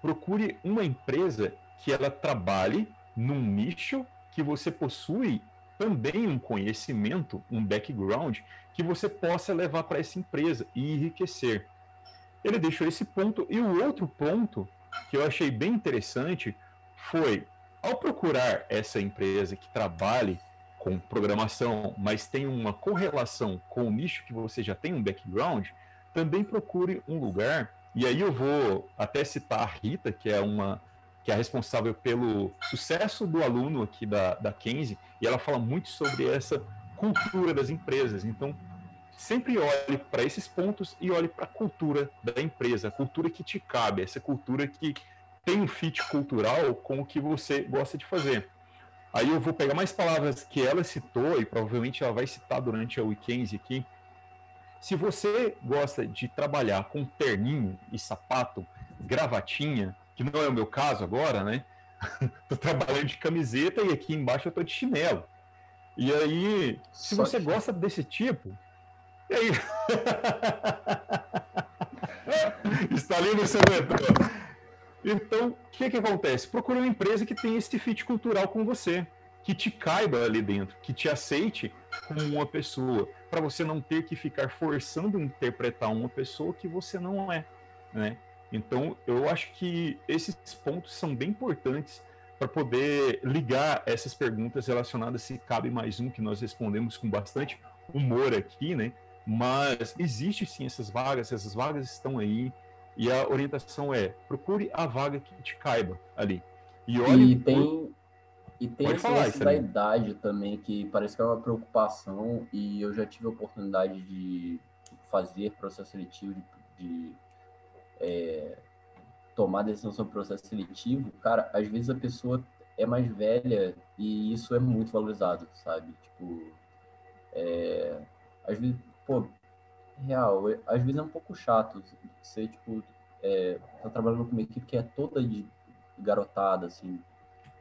procure uma empresa que ela trabalhe num nicho que você possui também um conhecimento, um background que você possa levar para essa empresa e enriquecer. Ele deixou esse ponto e o outro ponto que eu achei bem interessante foi ao procurar essa empresa que trabalhe com programação, mas tem uma correlação com o nicho que você já tem um background, também procure um lugar. E aí eu vou até citar a Rita, que é uma que é responsável pelo sucesso do aluno aqui da, da Kenzie, e ela fala muito sobre essa cultura das empresas. Então, sempre olhe para esses pontos e olhe para a cultura da empresa, a cultura que te cabe, essa cultura que tem um fit cultural com o que você gosta de fazer. Aí eu vou pegar mais palavras que ela citou e provavelmente ela vai citar durante a weekend aqui. Se você gosta de trabalhar com terninho e sapato, gravatinha, que não é o meu caso agora, né? tô trabalhando de camiseta e aqui embaixo eu tô de chinelo. E aí, se Só você que... gosta desse tipo, e aí? Está ali no seu. Então, o que, que acontece? Procure uma empresa que tenha esse fit cultural com você, que te caiba ali dentro, que te aceite como uma pessoa, para você não ter que ficar forçando interpretar uma pessoa que você não é, né? Então, eu acho que esses pontos são bem importantes para poder ligar essas perguntas relacionadas se cabe mais um que nós respondemos com bastante humor aqui, né? Mas existe sim essas vagas, essas vagas estão aí e a orientação é procure a vaga que te caiba ali. E olhe e tem e tem esse falar, da idade também que parece que é uma preocupação e eu já tive a oportunidade de fazer processo seletivo de, de é, tomar decisão sobre processo seletivo, cara, às vezes a pessoa é mais velha e isso é muito valorizado, sabe? Tipo, é, às vezes, pô, real, é, às vezes é um pouco chato você, tipo, é, tá trabalhando com uma equipe que é toda de garotada, assim,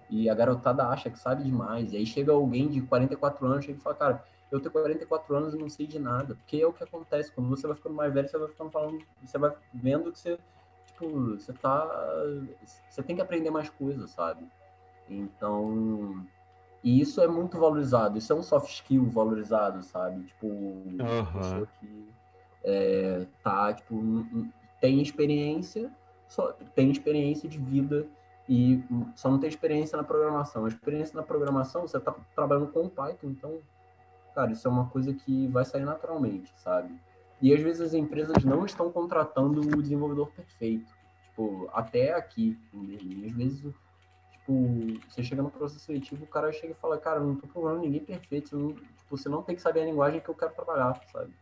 e a garotada acha que sabe demais, e aí chega alguém de 44 anos e fala, cara, eu tenho 44 anos e não sei de nada. Porque é o que acontece. Quando você vai ficando mais velho, você vai ficando falando, você vai vendo que você, tipo, você tá. Você tem que aprender mais coisas, sabe? Então. E isso é muito valorizado. Isso é um soft skill valorizado, sabe? Tipo, uhum. pessoa que é, tá, tipo, tem experiência, só tem experiência de vida e só não tem experiência na programação. A experiência na programação, você tá trabalhando com Python, então cara, isso é uma coisa que vai sair naturalmente, sabe? E às vezes as empresas não estão contratando o desenvolvedor perfeito. Tipo, até aqui. E às vezes, tipo, você chega no processo seletivo, o cara chega e fala, cara, não tô procurando ninguém perfeito. Você não, tipo, você não tem que saber a linguagem que eu quero trabalhar, sabe?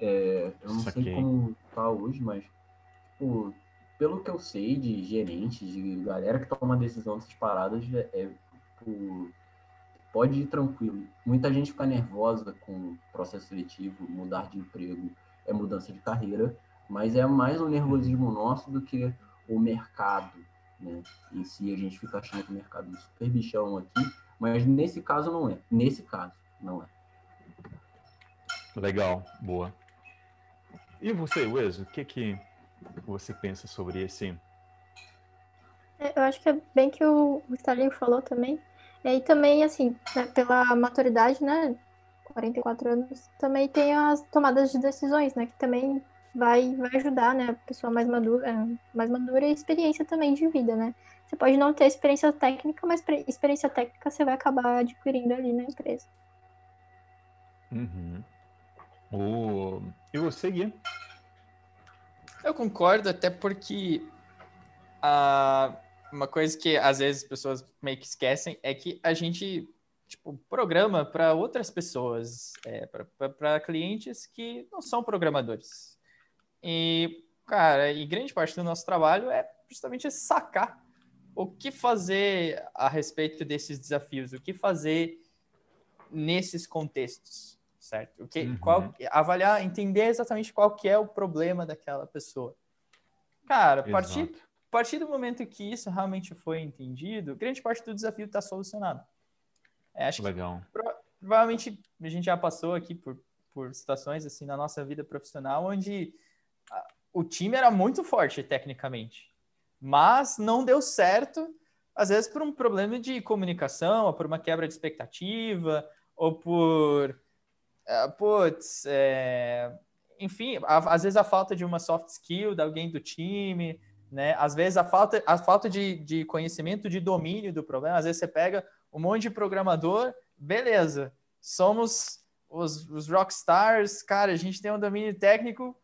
É, eu não sei como tá hoje, mas, tipo, pelo que eu sei de gerentes, de galera que toma decisão dessas paradas, é, é tipo, pode ir tranquilo. Muita gente fica nervosa com o processo seletivo, mudar de emprego é mudança de carreira, mas é mais um nervosismo nosso do que o mercado, né? Em si a gente fica achando que o mercado é super bichão aqui, mas nesse caso não é. Nesse caso não é. Legal, boa. E você, Wes, o que que você pensa sobre esse? É, eu acho que é bem que o Stalin falou também. E aí também, assim, né, pela maturidade, né? 44 anos, também tem as tomadas de decisões, né? Que também vai, vai ajudar, né? A pessoa mais madura, é, mais madura e experiência também de vida, né? Você pode não ter experiência técnica, mas experiência técnica você vai acabar adquirindo ali na empresa. Uhum. O... E você, Gui? Eu concordo, até porque a uma coisa que às vezes as pessoas meio que esquecem é que a gente tipo, programa para outras pessoas, é, para clientes que não são programadores. E, cara, e grande parte do nosso trabalho é justamente sacar o que fazer a respeito desses desafios, o que fazer nesses contextos, certo? O que, uhum. qual, avaliar, entender exatamente qual que é o problema daquela pessoa. Cara, a partir, a partir do momento que isso realmente foi entendido, grande parte do desafio está solucionado. É, acho Legal. Que, provavelmente a gente já passou aqui por, por situações assim na nossa vida profissional onde a, o time era muito forte tecnicamente, mas não deu certo, às vezes por um problema de comunicação, ou por uma quebra de expectativa, ou por uh, putz, é, enfim, a, às vezes a falta de uma soft skill de alguém do time, né? Às vezes a falta, a falta de, de conhecimento, de domínio do problema. Às vezes você pega um monte de programador, beleza, somos os, os rockstars, cara, a gente tem um domínio técnico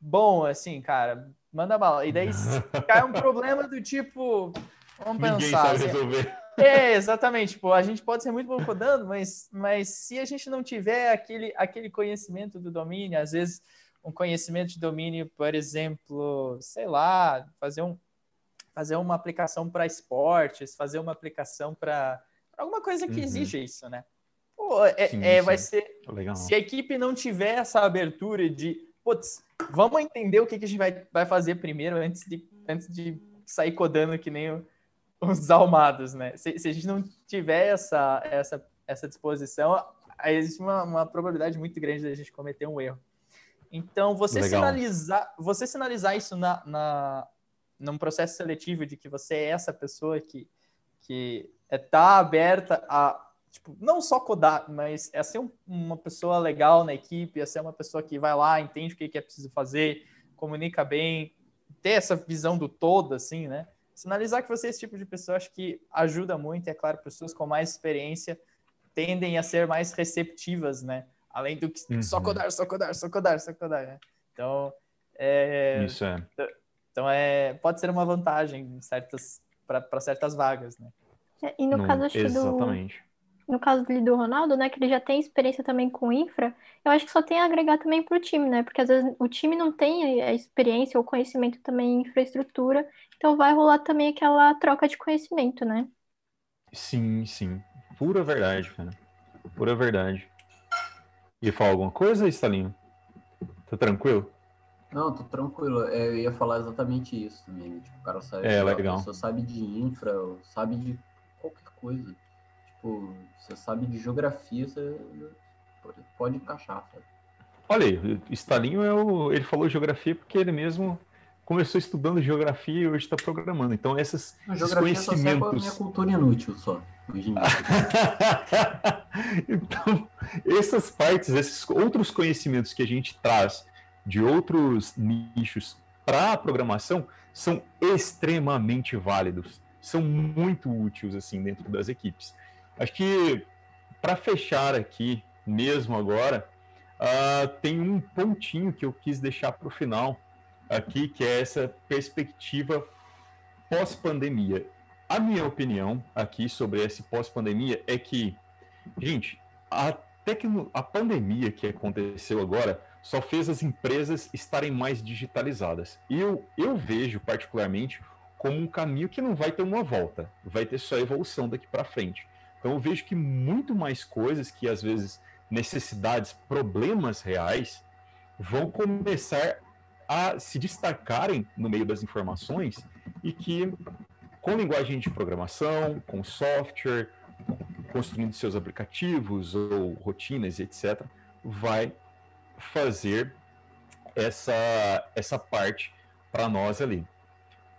bom, assim, cara, manda bala. E daí cai um problema do tipo, vamos Ninguém pensar. Sabe assim, resolver. É, exatamente. Tipo, a gente pode ser muito bom codando, mas, mas se a gente não tiver aquele, aquele conhecimento do domínio, às vezes um conhecimento de domínio, por exemplo, sei lá, fazer, um, fazer uma aplicação para esportes, fazer uma aplicação para alguma coisa que uhum. exige isso, né? Pô, é, sim, é sim. vai ser. Legal. Se a equipe não tiver essa abertura de, putz, vamos entender o que, que a gente vai, vai fazer primeiro antes de, antes de sair codando que nem os almados, né? Se, se, a gente não tiver essa, essa, essa disposição, aí existe uma, uma probabilidade muito grande de a gente cometer um erro. Então, você Legal. sinalizar, você sinalizar isso na, na, num processo seletivo de que você é essa pessoa que, que é tá aberta a tipo, não só codar, mas é ser um, uma pessoa legal na equipe, é ser uma pessoa que vai lá, entende o que, que é preciso fazer, comunica bem, ter essa visão do todo, assim, né? Sinalizar que você é esse tipo de pessoa, acho que ajuda muito, é claro, pessoas com mais experiência tendem a ser mais receptivas, né? Além do que uhum. só codar, só codar, só codar, só codar, né? Então, é... Isso é. Então, é, pode ser uma vantagem certas para certas vagas, né? É, e no, no caso, acho exatamente. do no caso do Ronaldo, né, que ele já tem experiência também com infra, eu acho que só tem a agregar também para o time, né? Porque às vezes o time não tem a experiência ou conhecimento também em infraestrutura, então vai rolar também aquela troca de conhecimento, né? Sim, sim. Pura verdade, cara. Pura verdade. Ia falar alguma coisa, Stalinho? Tá tranquilo? Não, tô tranquilo. É, eu ia falar exatamente isso também. Né? Tipo, o cara sabe, é, legal. sabe de infra, sabe de qualquer coisa. Tipo, você sabe de geografia, você pode encaixar, sabe? Olha aí, Stalinho é o, ele falou geografia porque ele mesmo começou estudando geografia e hoje está programando. Então, esses, a geografia esses conhecimentos. Só minha cultura inútil só. então, essas partes, esses outros conhecimentos que a gente traz de outros nichos para a programação são extremamente válidos, são muito úteis assim dentro das equipes. Acho que para fechar aqui, mesmo agora, uh, tem um pontinho que eu quis deixar para o final aqui, que é essa perspectiva pós-pandemia. A minha opinião aqui sobre esse pós-pandemia é que, gente, a, tecno... a pandemia que aconteceu agora só fez as empresas estarem mais digitalizadas. E eu, eu vejo, particularmente, como um caminho que não vai ter uma volta, vai ter só evolução daqui para frente. Então eu vejo que muito mais coisas que às vezes necessidades, problemas reais vão começar a se destacarem no meio das informações e que com linguagem de programação, com software, construindo seus aplicativos ou rotinas, etc., vai fazer essa, essa parte para nós ali.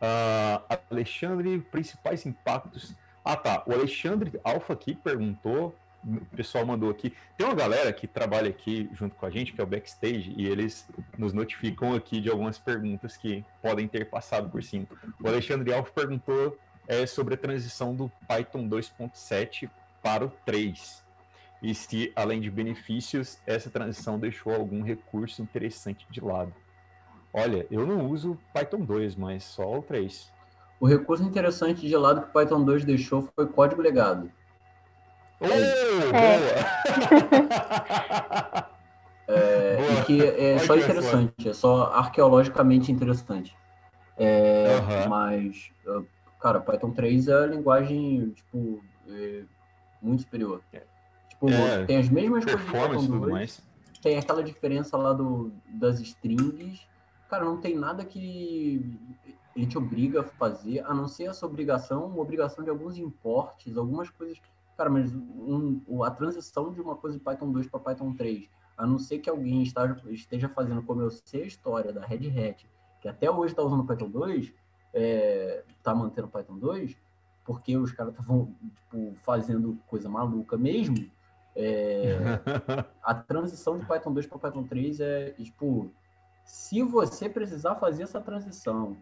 Uh, Alexandre, principais impactos ah, tá. O Alexandre Alfa aqui perguntou, o pessoal mandou aqui. Tem uma galera que trabalha aqui junto com a gente, que é o backstage, e eles nos notificam aqui de algumas perguntas que podem ter passado por cima. O Alexandre Alfa perguntou é, sobre a transição do Python 2.7 para o 3. E se, além de benefícios, essa transição deixou algum recurso interessante de lado. Olha, eu não uso Python 2, mas só o 3. O recurso interessante de lado que o Python 2 deixou foi código legado. Oh, é. é, boa. E que é só interessante, é só arqueologicamente interessante. É, uhum. Mas, cara, Python 3 é a linguagem, tipo, é muito superior. É. Tipo, é, tem as mesmas coisas do Python 2, mais. tem aquela diferença lá do, das strings. Cara, não tem nada que ele te obriga a fazer, a não ser essa obrigação, uma obrigação de alguns importes, algumas coisas. Cara, mas um, a transição de uma coisa de Python 2 para Python 3, a não ser que alguém esteja fazendo como eu sei a história da Red Hat, que até hoje está usando Python 2, está é, tá mantendo Python 2, porque os caras estavam tipo, fazendo coisa maluca mesmo. É, a transição de Python 2 para Python 3 é tipo, se você precisar fazer essa transição,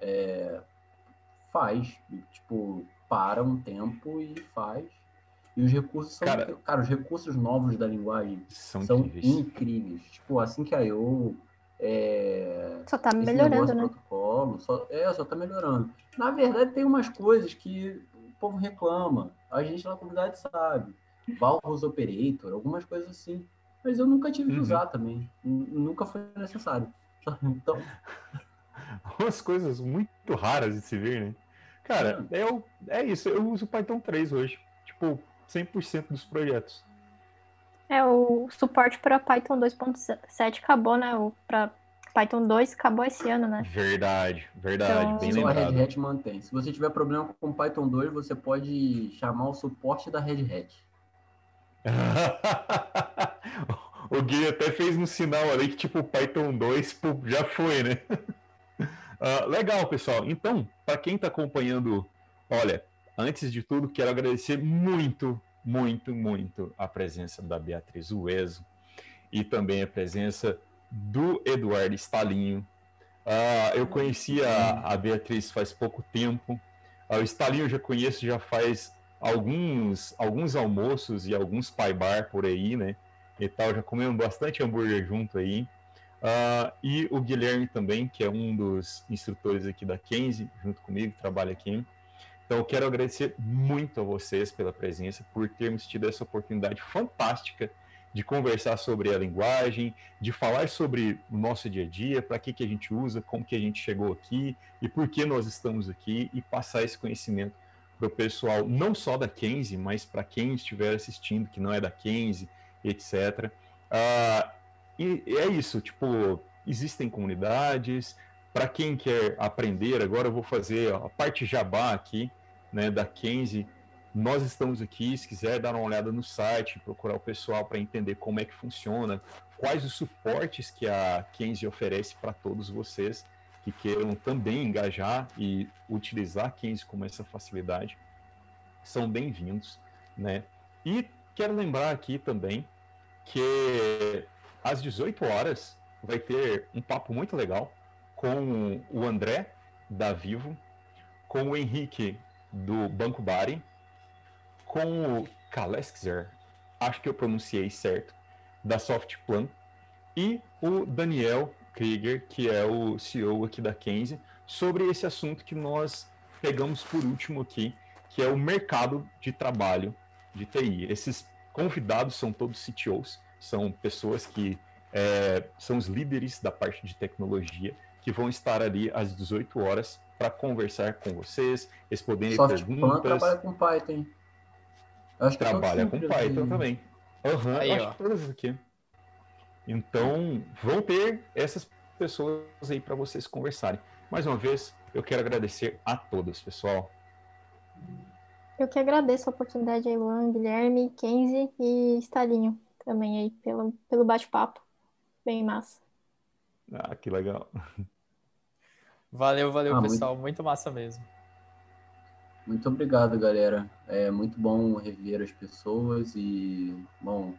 é, faz, tipo, para um tempo e faz. E os recursos são, cara, cara os recursos novos da linguagem são, são incríveis. incríveis. Tipo, assim que a IO é, só tá melhorando, né? Protocolo, só, é, só tá melhorando. Na verdade, tem umas coisas que o povo reclama. A gente na comunidade sabe. Valvos Operator, algumas coisas assim. Mas eu nunca tive uhum. de usar também. Nunca foi necessário. Então. Umas coisas muito raras de se ver, né? Cara, é, é isso. Eu uso Python 3 hoje. Tipo, 100% dos projetos. É, o suporte para Python 2.7 acabou, né? Para Python 2 acabou esse ano, né? Verdade, verdade, então... bem lembrado. a Red Hat mantém. Se você tiver problema com Python 2, você pode chamar o suporte da Red Hat. o Gui até fez um sinal ali que tipo Python 2 pô, já foi, né? uh, legal, pessoal. Então, para quem está acompanhando, olha, antes de tudo, quero agradecer muito muito, muito a presença da Beatriz Ueso e também a presença do Eduardo Stalinho. Uh, eu conheci a, a, Beatriz faz pouco tempo. Uh, o Stalinho eu já conheço já faz alguns, alguns almoços e alguns pai bar por aí, né? E tal, já comemos bastante hambúrguer junto aí. Uh, e o Guilherme também, que é um dos instrutores aqui da Kenzie, junto comigo, trabalha aqui. Então, eu quero agradecer muito a vocês pela presença, por termos tido essa oportunidade fantástica de conversar sobre a linguagem, de falar sobre o nosso dia a dia, para que, que a gente usa, como que a gente chegou aqui e por que nós estamos aqui e passar esse conhecimento para o pessoal, não só da Kenzie, mas para quem estiver assistindo que não é da Kenzie, etc. Ah, e é isso, tipo, existem comunidades, para quem quer aprender, agora eu vou fazer a parte jabá aqui, né, da Kenzie, nós estamos aqui, se quiser dar uma olhada no site, procurar o pessoal para entender como é que funciona, quais os suportes que a Kenzie oferece para todos vocês que queiram também engajar e utilizar a Kenzie com essa facilidade, são bem-vindos, né? E quero lembrar aqui também que às 18 horas vai ter um papo muito legal com o André da Vivo, com o Henrique do Banco Bari, com o Kaleskzer, acho que eu pronunciei certo, da Softplan, e o Daniel Krieger, que é o CEO aqui da Kenzie, sobre esse assunto que nós pegamos por último aqui, que é o mercado de trabalho de TI. Esses convidados são todos CTOs, são pessoas que é, são os líderes da parte de tecnologia, que vão estar ali às 18 horas para conversar com vocês, responderem Soft perguntas. trabalha com Python. Acho que trabalha com Python aí. também. Uhum, aí, acho ó. que todas aqui. Então, vão ter essas pessoas aí para vocês conversarem. Mais uma vez, eu quero agradecer a todos, pessoal. Eu que agradeço a oportunidade aí, Luan, Guilherme, Kenzie e Stalinho também aí pelo, pelo bate-papo. Bem massa. Ah, que legal. Valeu, valeu, ah, pessoal. Muito... muito massa mesmo. Muito obrigado, galera. É muito bom rever as pessoas e, bom,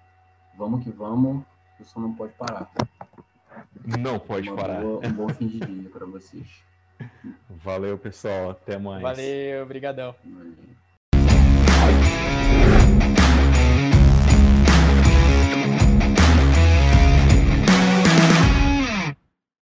vamos que vamos. O som não pode parar. Não pode Uma parar. Boa, um bom fim de dia para vocês. Valeu, pessoal. Até mais. Valeu, obrigadão. Valeu.